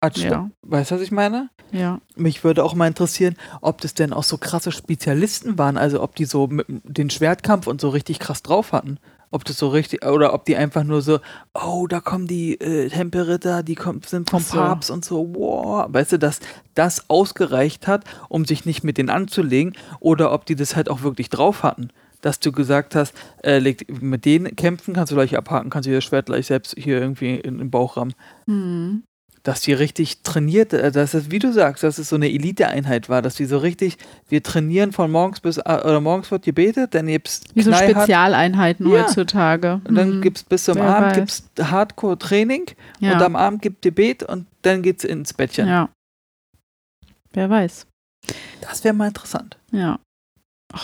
Anstatt, Ja. Weißt du, was ich meine? Ja. Mich würde auch mal interessieren, ob das denn auch so krasse Spezialisten waren, also ob die so mit den Schwertkampf und so richtig krass drauf hatten. Ob das so richtig, oder ob die einfach nur so, oh, da kommen die äh, Tempelritter, die kommen, sind vom so. Papst und so, wow. Weißt du, dass das ausgereicht hat, um sich nicht mit denen anzulegen, oder ob die das halt auch wirklich drauf hatten. Dass du gesagt hast, äh, leg, mit denen kämpfen kannst du gleich abhaken, kannst du das Schwert gleich selbst hier irgendwie in den Bauch rammen Hm. Dass die richtig trainiert, äh, dass es, wie du sagst, dass es so eine Eliteeinheit war, dass die so richtig, wir trainieren von morgens bis, äh, oder morgens wird gebetet, dann gibt's Wie so Spezialeinheiten Ja. heutzutage. und dann Hm. gibt's bis zum Wer Abend weiß. gibt's Hardcore-Training ja. und am Abend gibt Gebet und dann geht's ins Bettchen. ja. Wer weiß. Das wäre mal interessant. Ja.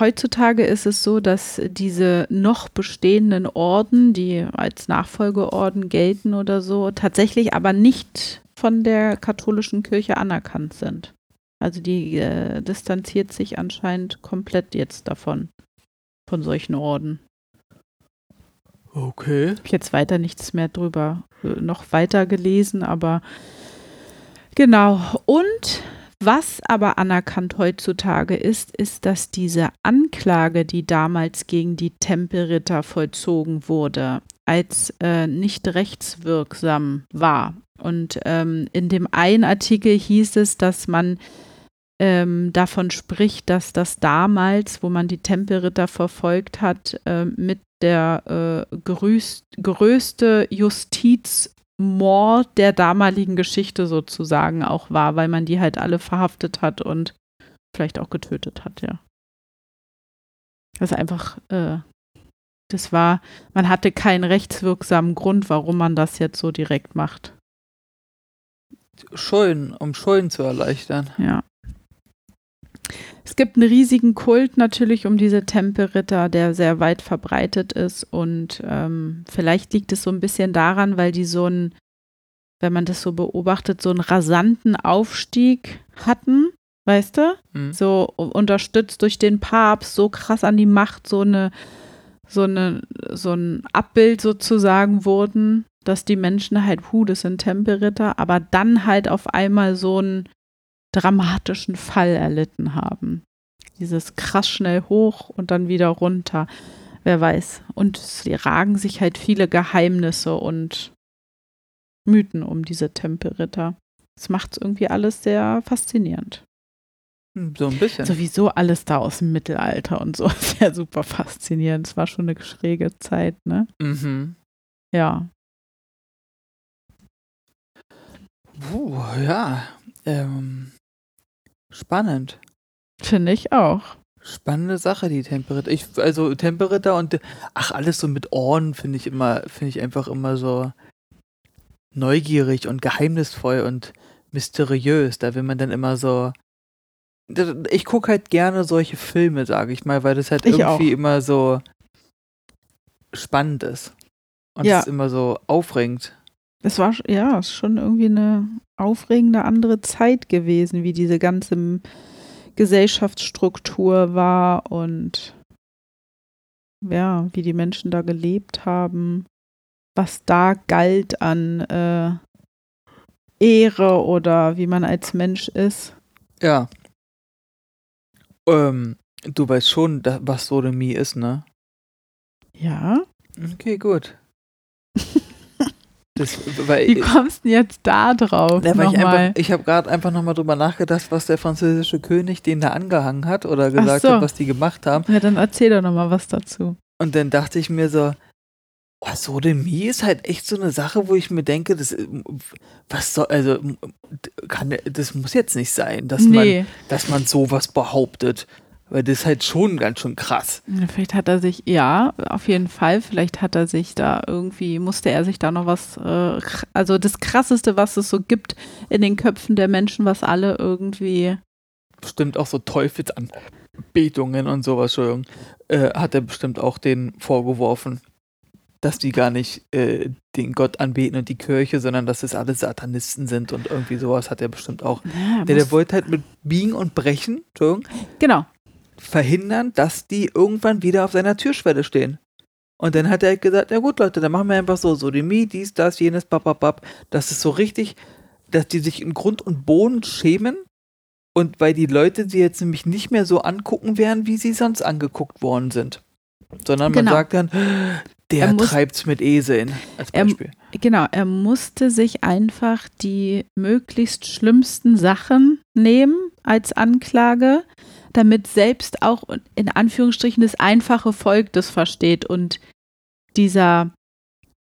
Heutzutage ist es so, dass diese noch bestehenden Orden, die als Nachfolgeorden gelten oder so, tatsächlich aber nicht von der katholischen Kirche anerkannt sind. Also die äh, distanziert sich anscheinend komplett jetzt davon, von solchen Orden. Okay. Ich habe jetzt weiter nichts mehr drüber äh, noch weiter gelesen, aber genau. Und was aber anerkannt heutzutage ist, ist, dass diese Anklage, die damals gegen die Tempelritter vollzogen wurde, als äh, nicht rechtswirksam war. Und ähm, in dem einen Artikel hieß es, dass man ähm, davon spricht, dass das damals, wo man die Tempelritter verfolgt hat, äh, mit der äh, größt, größte Justizmord der damaligen Geschichte sozusagen auch war, weil man die halt alle verhaftet hat und vielleicht auch getötet hat, ja. Das ist einfach, äh, das war, man hatte keinen rechtswirksamen Grund, warum man das jetzt so direkt macht. Schulden, um Schulden zu erleichtern. Ja. Es gibt einen riesigen Kult natürlich um diese Tempelritter, der sehr weit verbreitet ist. Und ähm, vielleicht liegt es so ein bisschen daran, weil die so einen, wenn man das so beobachtet, so einen rasanten Aufstieg hatten, weißt du? Hm. So unterstützt durch den Papst, so krass an die Macht, so eine, so eine, so ein Abbild sozusagen wurden, dass die Menschen halt, hu, das sind Tempelritter, aber dann halt auf einmal so einen dramatischen Fall erlitten haben. Dieses krass schnell hoch und dann wieder runter. Wer weiß. Und sie ragen sich halt viele Geheimnisse und Mythen um diese Tempelritter. Das macht es irgendwie alles sehr faszinierend. Hm, So ein bisschen. Sowieso alles da aus dem Mittelalter und so. Ja super faszinierend. Es war schon eine schräge Zeit, ne? Mhm. Ja. Puh, ja. Ähm, spannend. Finde ich auch. Spannende Sache, die Tempelritter. Ich, also Tempelritter und ach, alles so mit Orden finde ich immer, finde ich einfach immer so neugierig und geheimnisvoll und mysteriös. Da will man dann immer so. Ich gucke halt gerne solche Filme, sage ich mal, weil das halt Ich irgendwie auch. immer so spannend ist. Und Ja. es ist immer so aufregend. Es war, ja, schon irgendwie eine aufregende andere Zeit gewesen, wie diese ganze Gesellschaftsstruktur war und ja, wie die Menschen da gelebt haben, was da galt an äh, Ehre oder wie man als Mensch ist. Ja. Ähm, du weißt schon, was Sodomie ist, ne? Ja. Okay, gut. Das, weil, Wie kommst du denn jetzt da drauf? Weil ich nochmal? ich habe gerade einfach nochmal drüber nachgedacht, was der französische König denen da angehangen hat oder gesagt so. hat, was die gemacht haben. ja, dann erzähl doch nochmal was dazu. Und dann dachte ich mir so, oh, Sodomie ist halt echt so eine Sache, wo ich mir denke, das, was soll, also, kann, das muss jetzt nicht sein, dass nee. man, dass man sowas behauptet. Weil das ist halt schon ganz schön krass. Vielleicht hat er sich, ja, auf jeden Fall, vielleicht hat er sich da irgendwie, musste er sich da noch was, äh, also das Krasseste, was es so gibt in den Köpfen der Menschen, was alle irgendwie, Bestimmt auch so Teufelsanbetungen und sowas, Entschuldigung, äh, hat er bestimmt auch denen vorgeworfen, dass die gar nicht äh, den Gott anbeten und die Kirche, sondern dass es alles Satanisten sind und irgendwie sowas hat er bestimmt auch. ja, Der, der wollte halt mit Biegen und Brechen, Entschuldigung, genau, verhindern, dass die irgendwann wieder auf seiner Türschwelle stehen. Und dann hat er gesagt, ja gut, Leute, dann machen wir einfach so, Sodomie, dies, das, jenes, bababab. Das ist so richtig, dass die sich in Grund und Boden schämen. Und weil die Leute sie jetzt nämlich nicht mehr so angucken werden, wie sie sonst angeguckt worden sind. Sondern man Genau. sagt dann, der Er muss- treibt's mit Eseln, als Er- Beispiel. Genau, er musste sich einfach die möglichst schlimmsten Sachen nehmen als Anklage, damit selbst auch in Anführungsstrichen das einfache Volk das versteht und dieser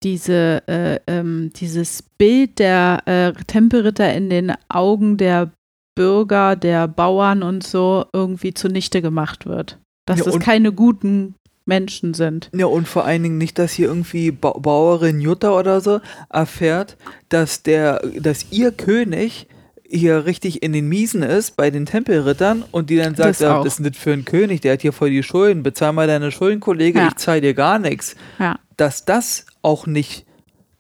diese äh, ähm, dieses Bild der äh, Tempelritter in den Augen der Bürger, der Bauern und so irgendwie zunichte gemacht wird. Dass Ja, das keine guten Menschen sind. Ja, und vor allen Dingen nicht, dass hier irgendwie ba Bauerin Jutta oder so erfährt, dass der, dass ihr König hier richtig in den Miesen ist bei den Tempelrittern und die dann sagt, Das ja, das ist nicht für einen König, der hat hier voll die Schulden, bezahl mal deine Schulden, Kollege, Ja. ich zahl dir gar nichts. Ja. Dass das auch nicht,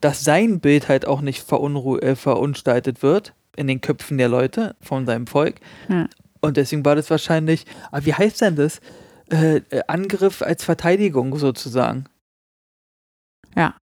dass sein Bild halt auch nicht äh, verunstaltet wird in den Köpfen der Leute von seinem Volk. Und deswegen war das wahrscheinlich, aber wie heißt denn das? Äh, äh, Angriff als Verteidigung sozusagen. Ja.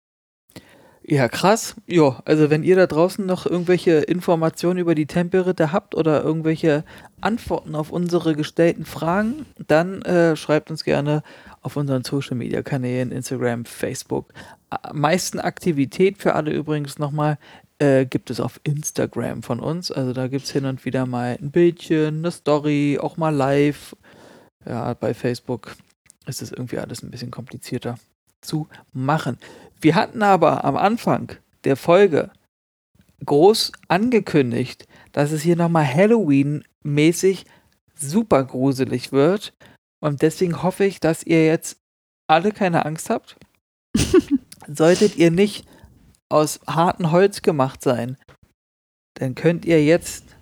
Ja, krass. Ja, also wenn ihr da draußen noch irgendwelche Informationen über die Tempelritter habt oder irgendwelche Antworten auf unsere gestellten Fragen, dann äh, schreibt uns gerne auf unseren Social Media Kanälen, Instagram, Facebook. Am meisten Aktivität für alle übrigens nochmal äh, gibt es auf Instagram von uns. Also da gibt es hin und wieder mal ein Bildchen, eine Story, auch mal live. Ja, bei Facebook ist es irgendwie alles ein bisschen komplizierter zu machen. Wir hatten aber am Anfang der Folge groß angekündigt, dass es hier nochmal Halloween-mäßig super gruselig wird. Und deswegen hoffe ich, dass ihr jetzt alle keine Angst habt. Solltet ihr nicht aus hartem Holz gemacht sein, dann könnt ihr jetzt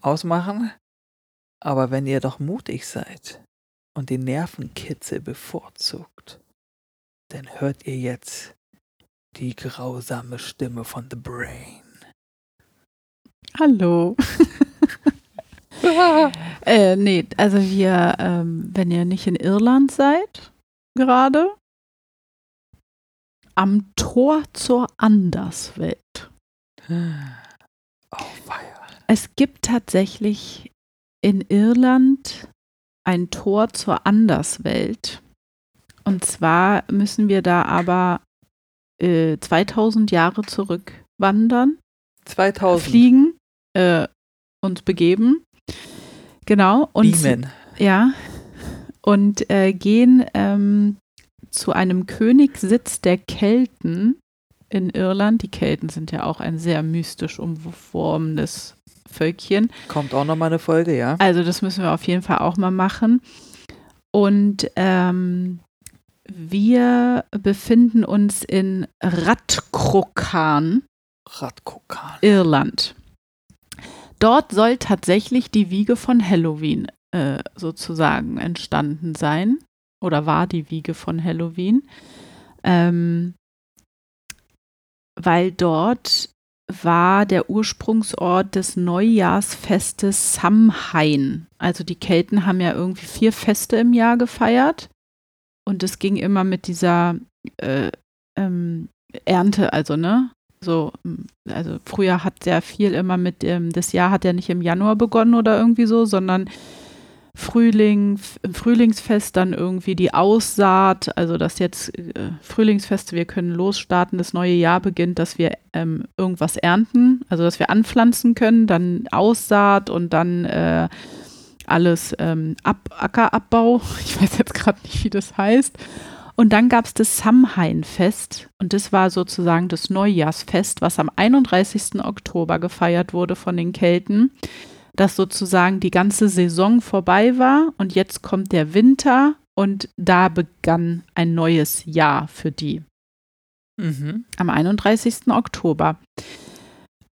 ausmachen. Aber wenn ihr doch mutig seid und den Nervenkitzel bevorzugt, dann hört ihr jetzt die grausame Stimme von The Brain. Hallo. Äh, nee, also wir, ähm, wenn ihr nicht in Irland seid, gerade, am Tor zur Anderswelt. Oh, weia. Es gibt tatsächlich in Irland ein Tor zur Anderswelt. Und zwar müssen wir da aber äh, 2000 Jahre zurückwandern. 2000. fliegen, äh, uns begeben. Genau. Und Beamen. ja. Und äh, gehen ähm, zu einem Königssitz der Kelten in Irland. Die Kelten sind ja auch ein sehr mystisch umformendes Völkchen. Kommt auch nochmal eine Folge, ja? Also das müssen wir auf jeden Fall auch mal machen. Und ähm, wir befinden uns in Ratkrokan. Radkokan. Irland. Dort soll tatsächlich die Wiege von Halloween äh, sozusagen entstanden sein. Oder war die Wiege von Halloween. Ähm, weil dort war der Ursprungsort des Neujahrsfestes Samhain. Also die Kelten haben ja irgendwie vier Feste im Jahr gefeiert. Und es ging immer mit dieser äh, ähm, Ernte, also ne, so, m, also früher hat sehr viel immer mit dem, das Jahr hat ja nicht im Januar begonnen oder irgendwie so, sondern Frühling, im Frühlingsfest dann irgendwie die Aussaat, also dass jetzt äh, Frühlingsfest, wir können losstarten, das neue Jahr beginnt, dass wir ähm, irgendwas ernten, also dass wir anpflanzen können, dann Aussaat und dann äh, alles ähm, Ab Ackerabbau. Ich weiß jetzt gerade nicht, wie das heißt. Und dann gab es das Samhain-Fest und das war sozusagen das Neujahrsfest, was am 31. Oktober gefeiert wurde von den Kelten, dass sozusagen die ganze Saison vorbei war und jetzt kommt der Winter und da begann ein neues Jahr für die Mhm. am 31. Oktober.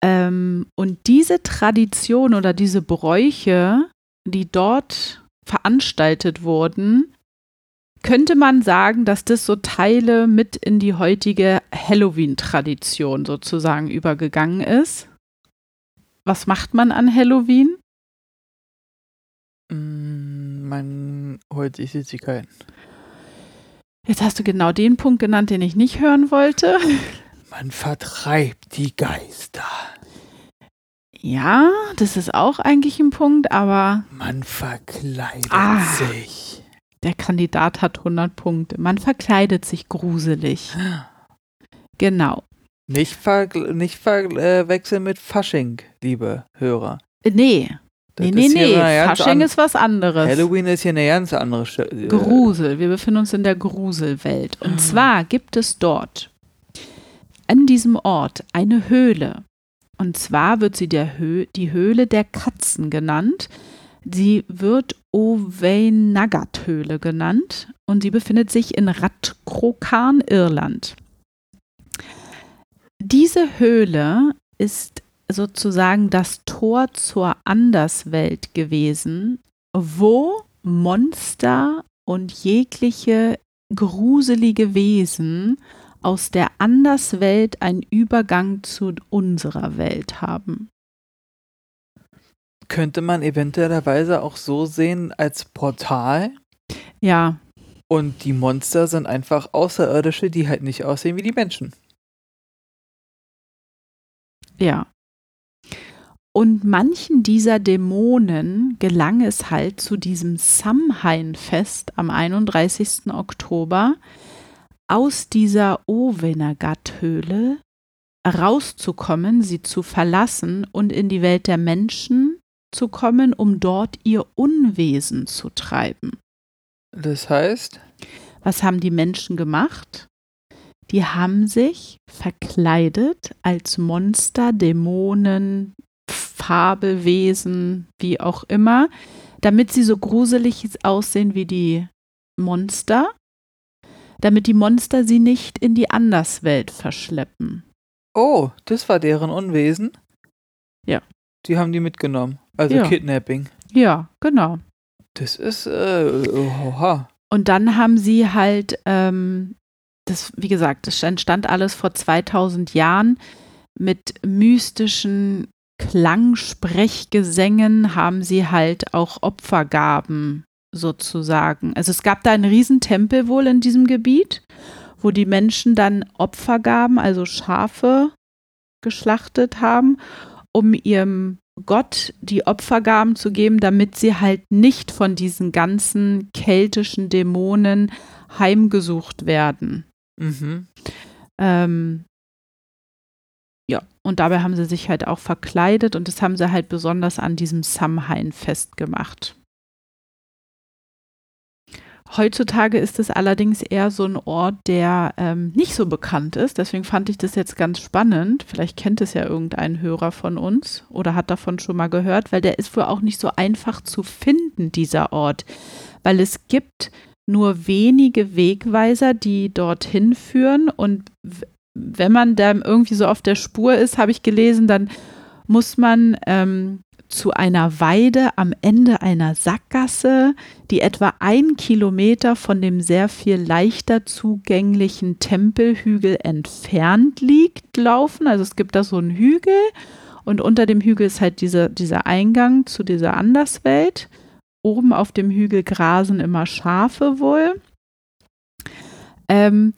Ähm, und diese Tradition oder diese Bräuche, die dort veranstaltet wurden, könnte man sagen, dass das so Teile mit in die heutige Halloween-Tradition sozusagen übergegangen ist. Was macht man an Halloween? Mm, Man holt sich Süßigkeiten. Jetzt hast du genau den Punkt genannt, den ich nicht hören wollte. Man vertreibt die Geister. Ja, das ist auch eigentlich ein Punkt, aber Man verkleidet Ah. sich. der Kandidat hat 100 Punkte. Man verkleidet sich gruselig. Genau. Nicht, vergl- nicht verwechseln mit Fasching, liebe Hörer. Äh, Nee, Das nee, nee, nee. Fasching ist was anderes. Halloween ist hier eine ganz andere Sch äh, Grusel. Wir befinden uns in der Gruselwelt. Ah. Und zwar gibt es dort an diesem Ort eine Höhle. Und zwar wird sie Hö die Höhle der Katzen genannt. Sie wird Oveinagat-Höhle genannt und sie befindet sich in Ratkrokan, Irland. Diese Höhle ist sozusagen das Tor zur Anderswelt gewesen, wo Monster und jegliche gruselige Wesen aus der Anderswelt einen Übergang zu unserer Welt haben. Könnte man eventuellerweise auch so sehen als Portal Ja, und die Monster sind einfach Außerirdische, die halt nicht aussehen wie die Menschen. ja. Und manchen dieser Dämonen gelang es halt zu diesem Samhain-Fest am 31. Oktober aus dieser Ovenagat-Höhle rauszukommen, sie zu verlassen und in die Welt der Menschen zu kommen, um dort ihr Unwesen zu treiben. Das heißt, Was haben die Menschen gemacht? Die haben sich verkleidet als Monster, Dämonen, Fabelwesen, wie auch immer, damit sie so gruselig aussehen wie die Monster, damit die Monster sie nicht in die Anderswelt verschleppen. oh, das war deren Unwesen. Ja. Die haben die mitgenommen. Also Ja. Kidnapping. Ja, genau. Das ist, äh, oha. Und dann haben sie halt, ähm, das, wie gesagt, das entstand alles vor 2000 Jahren mit mystischen Klangsprechgesängen haben sie halt auch Opfergaben sozusagen. Also es gab da einen Riesentempel wohl in diesem Gebiet, wo die Menschen dann Opfergaben, also Schafe geschlachtet haben, um ihrem Gott die Opfergaben zu geben, damit sie halt nicht von diesen ganzen keltischen Dämonen heimgesucht werden. Mhm. Ähm, ja, und dabei haben sie sich halt auch verkleidet und das haben sie halt besonders an diesem Samhain festgemacht. Heutzutage ist es allerdings eher so ein Ort, der ähm, nicht so bekannt ist. Deswegen fand ich das jetzt ganz spannend. Vielleicht kennt es ja irgendein Hörer von uns oder hat davon schon mal gehört, weil der ist wohl auch nicht so einfach zu finden, dieser Ort. Weil es gibt nur wenige Wegweiser, die dorthin führen. Und wenn man da irgendwie so auf der Spur ist, habe ich gelesen, dann muss man ähm, zu einer Weide am Ende einer Sackgasse, die etwa ein Kilometer von dem sehr viel leichter zugänglichen Tempelhügel entfernt liegt, laufen. Also es gibt da so einen Hügel und unter dem Hügel ist halt diese, dieser Eingang zu dieser Anderswelt. Oben auf dem Hügel grasen immer Schafe wohl. Ähm,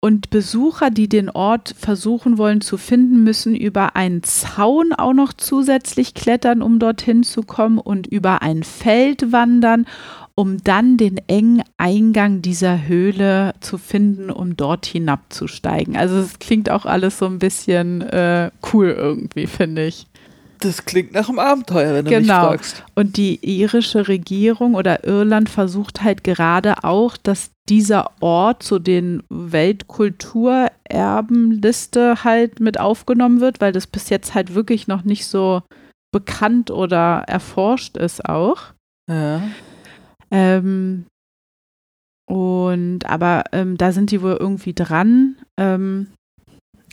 und Besucher, die den Ort versuchen wollen zu finden, müssen über einen Zaun auch noch zusätzlich klettern, um dorthin zu kommen und über ein Feld wandern, um dann den engen Eingang dieser Höhle zu finden, um dort hinabzusteigen. Also es klingt auch alles so ein bisschen äh, cool irgendwie, finde ich. Das klingt nach einem Abenteuer, wenn du mich Genau. fragst. Und die irische Regierung oder Irland versucht halt gerade auch, dass dieser Ort zu den Weltkulturerbenliste halt mit aufgenommen wird, weil das bis jetzt halt wirklich noch nicht so bekannt oder erforscht ist auch. Ja. Ähm, und aber ähm, da sind die wohl irgendwie dran. Ähm,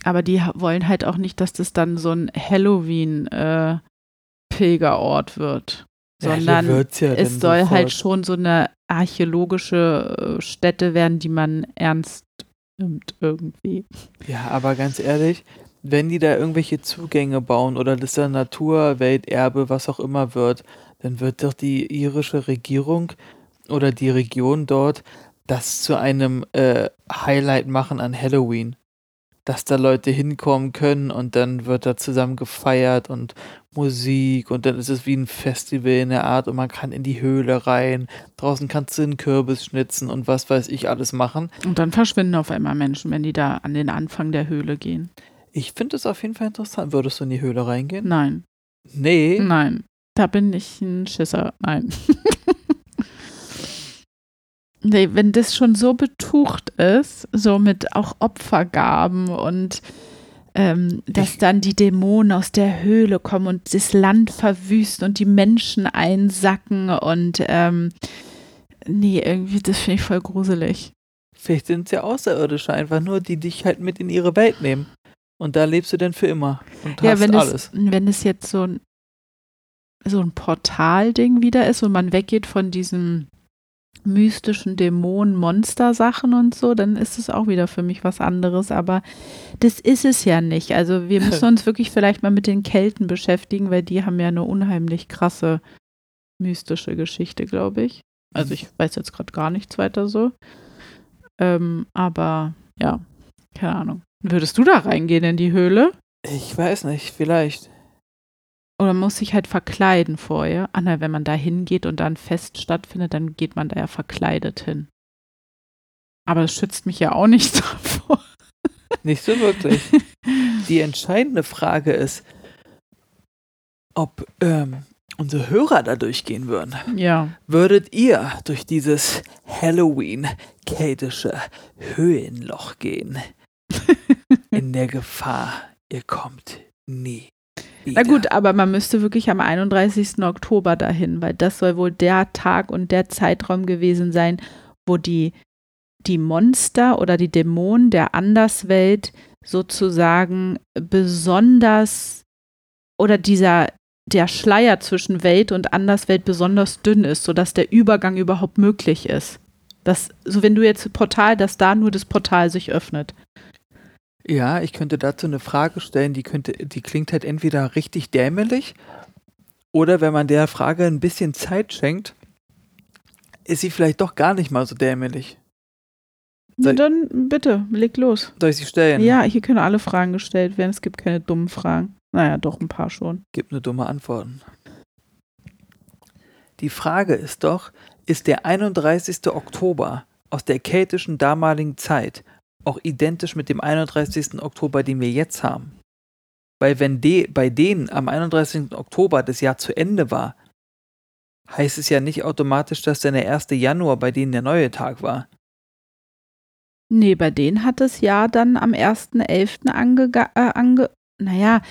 aber die wollen halt auch nicht, dass das dann so ein Halloween-Pilgerort wird. Sondern ja, ja es soll halt sofort. schon so eine archäologische äh, Stätte werden, die man ernst nimmt irgendwie. Ja, aber ganz ehrlich, wenn die da irgendwelche Zugänge bauen oder das dann Naturwelterbe, was auch immer wird, dann wird doch die irische Regierung oder die Region dort das zu einem äh, Highlight machen an Halloween. Dass da Leute hinkommen können und dann wird da zusammen gefeiert und Musik und dann ist es wie ein Festival in der Art und man kann in die Höhle rein. Draußen kannst du einen Kürbis schnitzen und was weiß ich alles machen. Und dann verschwinden auf einmal Menschen, wenn die da an den Anfang der Höhle gehen. Ich finde es auf jeden Fall interessant. Würdest du in die Höhle reingehen? Nein, Nee. nein. Da bin ich ein Schisser. Nein. nee, wenn das schon so betucht ist, so mit auch Opfergaben und ähm, dass dann die Dämonen aus der Höhle kommen und das Land verwüsten und die Menschen einsacken und ähm, nee, irgendwie, das finde ich voll gruselig. Vielleicht sind es ja Außerirdische einfach nur, die dich halt mit in ihre Welt nehmen. Und da lebst du dann für immer und Ja, hast wenn alles. es, wenn es jetzt so ein, so ein Portalding wieder ist und man weggeht von diesen mystischen Dämonen-Monster-Sachen und so, dann ist es auch wieder für mich was anderes. Aber das ist es ja nicht. Also wir müssen uns wirklich vielleicht mal mit den Kelten beschäftigen, weil die haben ja eine unheimlich krasse mystische Geschichte, glaube ich. Also ich weiß jetzt gerade gar nichts weiter so. Ähm, aber ja, keine Ahnung. Würdest du da reingehen in die Höhle? Ich weiß nicht, vielleicht. Oder muss sich halt verkleiden vorher? Ah, na, wenn man da hingeht und da ein Fest stattfindet, dann geht man da ja verkleidet hin. Aber das schützt mich ja auch nicht davor. Nicht so wirklich. Die entscheidende Frage ist, ob ähm, unsere Hörer da durchgehen würden. ja. Würdet ihr durch dieses Halloween-keltische Höhenloch gehen? In der Gefahr, ihr kommt nie. Na gut, aber man müsste wirklich am 31. Oktober dahin, weil das soll wohl der Tag und der Zeitraum gewesen sein, wo die, die Monster oder die Dämonen der Anderswelt sozusagen besonders oder dieser der Schleier zwischen Welt und Anderswelt besonders dünn ist, sodass der Übergang überhaupt möglich ist. Das, so wenn du jetzt Portal, dass da nur das Portal sich öffnet. Ja, ich könnte dazu eine Frage stellen, die könnte, die klingt halt entweder richtig dämlich oder wenn man der Frage ein bisschen Zeit schenkt, ist sie vielleicht doch gar nicht mal so dämlich. Na dann bitte, leg los. Soll ich sie stellen? Ja, hier können alle Fragen gestellt werden. Es gibt keine dummen Fragen. Naja, doch ein paar schon. Gib nur dumme Antworten. Die Frage ist doch, ist der 31. Oktober aus der keltischen damaligen Zeit auch identisch mit dem 31. Oktober, den wir jetzt haben? Weil wenn de, bei denen am 31. Oktober das Jahr zu Ende war, heißt es ja nicht automatisch, dass dann der 1. Januar bei denen der neue Tag war. Nee, bei denen hat das Jahr dann am 1.11. ange, äh, ange. Naja.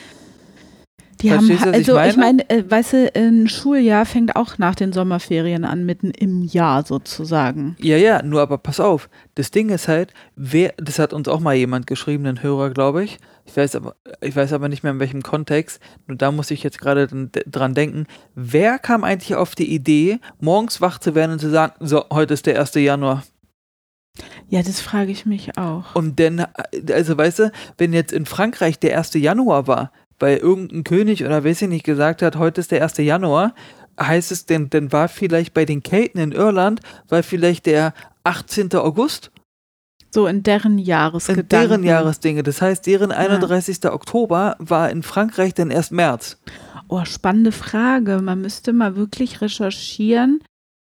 Die Verstehst haben, ich also ich meine? meine, äh, weißt du, ein Schuljahr fängt auch nach den Sommerferien an, mitten im Jahr sozusagen. Ja, ja, nur aber pass auf. Das Ding ist halt, wer, das hat uns auch mal jemand geschrieben, ein Hörer, glaube ich. Ich weiß aber, ich weiß aber nicht mehr in welchem Kontext. Nur da muss ich jetzt gerade dran denken. Wer kam eigentlich auf die Idee, morgens wach zu werden und zu sagen, so, heute ist der 1. Januar. Ja, das frage ich mich auch. Und dann, äh, also weißt du, wenn jetzt in Frankreich der 1. Januar war, weil irgendein König oder weiß ich nicht gesagt hat, heute ist der 1. Januar, heißt es denn, dann war vielleicht bei den Kelten in Irland, war vielleicht der 18. August? So in deren In Jahresgedanken. deren Jahresdinge. Das heißt, deren 31. Oktober war in Frankreich dann erst März. Oh, spannende Frage. Man müsste mal wirklich recherchieren,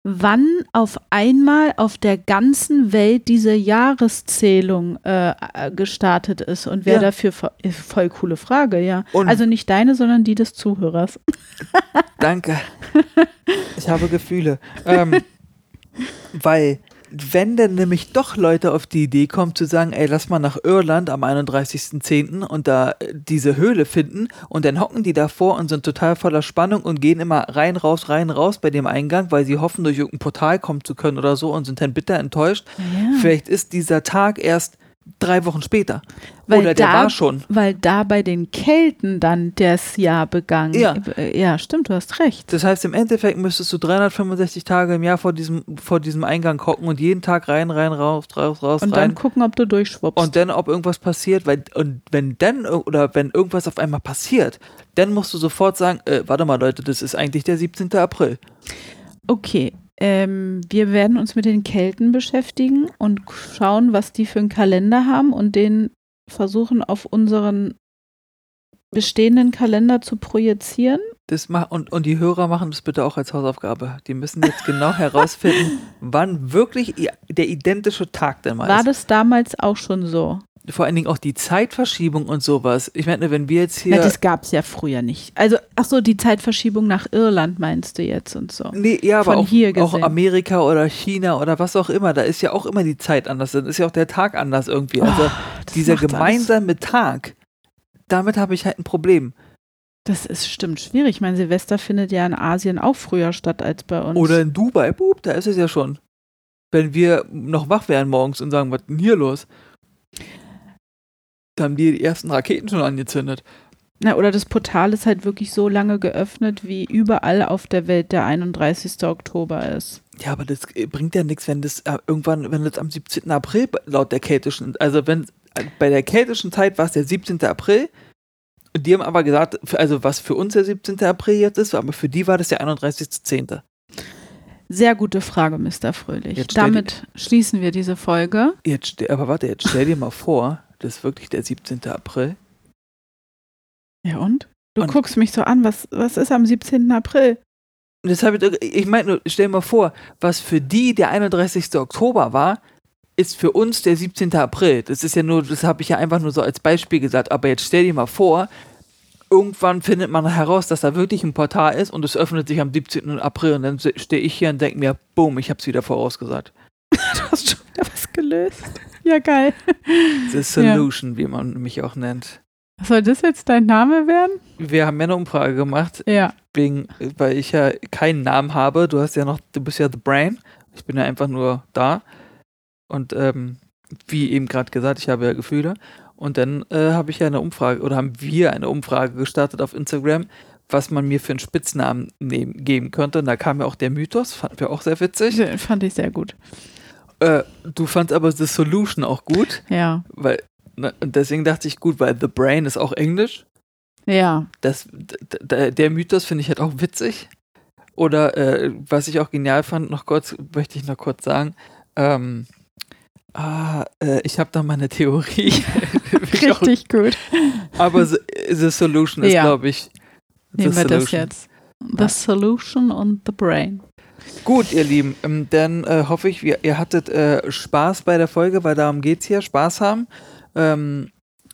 wann auf einmal auf der ganzen Welt diese Jahreszählung äh, äh, gestartet ist und wer Ja. dafür ist voll coole Frage, ja. Und- also nicht deine, sondern die des Zuhörers. Danke. Ich habe Gefühle. Ähm, weil, wenn dann nämlich doch Leute auf die Idee kommen zu sagen, ey, lass mal nach Irland am 31.10. und da äh, diese Höhle finden und dann hocken die davor und sind total voller Spannung und gehen immer rein, raus, rein, raus bei dem Eingang, weil sie hoffen, durch irgendein Portal kommen zu können oder so und sind dann bitter enttäuscht. Ja. Vielleicht ist dieser Tag erst drei Wochen später. Weil oder der da- war schon. Weil da bei den Kelten dann das Jahr begangen. Ja. Ja, stimmt, du hast recht. Das heißt, im Endeffekt müsstest du 365 Tage im Jahr vor diesem, vor diesem Eingang gucken und jeden Tag rein, rein, raus, raus, raus, Und rein. dann gucken, ob du durchschwuppst. Und dann, ob irgendwas passiert, weil, und wenn dann, oder wenn irgendwas auf einmal passiert, dann musst du sofort sagen, äh, warte mal, Leute, das ist eigentlich der 17. April. Okay, Ähm, wir werden uns mit den Kelten beschäftigen und schauen, was die für einen Kalender haben und den versuchen auf unseren bestehenden Kalender zu projizieren. Das mach, und, und die Hörer machen das bitte auch als Hausaufgabe. Die müssen jetzt genau herausfinden, wann wirklich der identische Tag denn mal War ist. das damals auch schon so? Vor allen Dingen auch die Zeitverschiebung und sowas. Ich meine, wenn wir jetzt hier. das gab es ja früher nicht. Also, ach so, die Zeitverschiebung nach Irland meinst du jetzt und so. Nee, ja, aber von auch, hier auch. Amerika oder China oder was auch immer, da ist ja auch immer die Zeit anders, dann ist ja auch der Tag anders irgendwie. Also Oh, dieser macht's alles- gemeinsame Tag, damit habe ich halt ein Problem. Das ist stimmt schwierig. Mein Silvester findet ja in Asien auch früher statt als bei uns. Oder in Dubai, bup, da ist es ja schon. Wenn wir noch wach wären morgens und sagen, was ist denn hier los? Da haben die die ersten Raketen schon angezündet. Na, oder das Portal ist halt wirklich so lange geöffnet, wie überall auf der Welt der 31. Oktober ist. Ja, aber das äh, bringt ja nichts, wenn das äh, irgendwann, wenn das am 17. April laut der keltischen, also wenn äh, bei der keltischen Zeit war es der 17. April. Und die haben aber gesagt, also was für uns der 17. April jetzt ist, aber für die war das der 31.10. Sehr gute Frage, Mr. Fröhlich. Damit schließen wir diese Folge. Jetzt, aber warte, jetzt stell dir mal vor, das ist wirklich der 17. April. Ja und? Du Und- guckst mich so an, was, was ist am 17. April? Deshalb, ich meine, nur, stell dir mal vor, was für die der 31. Oktober war, ist für uns der 17. April. Das ist ja nur, das habe ich ja einfach nur so als Beispiel gesagt. Aber jetzt stell dir mal vor, irgendwann findet man heraus, dass da wirklich ein Portal ist und es öffnet sich am 17. April und dann stehe ich hier und denke mir, boom, ich habe es wieder vorausgesagt. Du hast schon wieder was gelöst. Ja, geil. The Solution, wie man mich auch nennt. Soll das jetzt dein Name werden? Wir haben ja eine Umfrage gemacht, Ja. wegen, weil ich ja keinen Namen habe. Du hast ja noch, du bist ja The Brain. Ich bin ja einfach nur da. Und ähm, wie eben gerade gesagt, ich habe ja Gefühle. Und dann äh, habe ich ja eine Umfrage, oder haben wir eine Umfrage gestartet auf Instagram, was man mir für einen Spitznamen nehmen, geben könnte. Und da kam ja auch der Mythos, fanden wir auch sehr witzig. Fand ich sehr gut. Äh, du fandst aber The Solution auch gut, Ja. weil, ne, und deswegen dachte ich, gut, weil The Brain ist auch Englisch. Ja. das, der Mythos finde ich halt auch witzig. Oder äh, was ich auch genial fand, noch kurz, möchte ich noch kurz sagen, ähm, ah, äh, ich habe da mal eine Theorie. Ich auch- Richtig gut. Aber the, the Solution ist, Ja. glaube ich, Nehmen wir das jetzt. The Solution und The Brain. Gut, ihr Lieben, ähm, dann äh, hoffe ich, ihr, hattet äh, Spaß bei der Folge, weil darum geht es hier, Spaß haben. Ähm,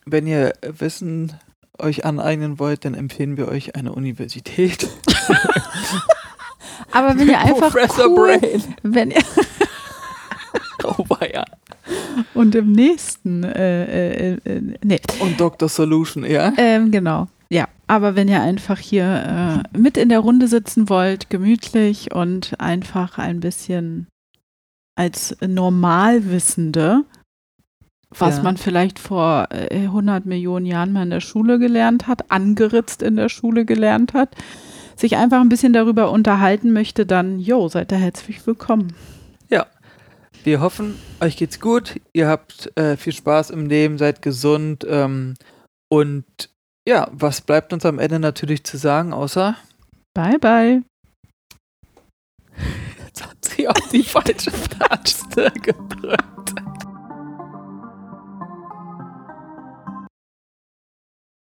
wenn ihr Wissen euch aneignen wollt, dann empfehlen wir euch eine Universität. Aber wenn ihr einfach Professor cool, Brain. wenn ihr Oh, weia. und im nächsten, äh, äh, äh, nee, Und Dr. Solution, ja? ähm, genau. Ja, aber wenn ihr einfach hier äh, mit in der Runde sitzen wollt, gemütlich und einfach ein bisschen als Normalwissende, was Ja. man vielleicht vor äh, 100 Millionen Jahren mal in der Schule gelernt hat, angeritzt in der Schule gelernt hat, sich einfach ein bisschen darüber unterhalten möchte, dann, jo, seid ihr herzlich willkommen. Wir hoffen, euch geht's gut. Ihr habt äh, viel Spaß im Leben, seid gesund. Ähm, und ja, was bleibt uns am Ende natürlich zu sagen, außer Bye, bye. jetzt hat sie auf die falsche Taste gedrückt.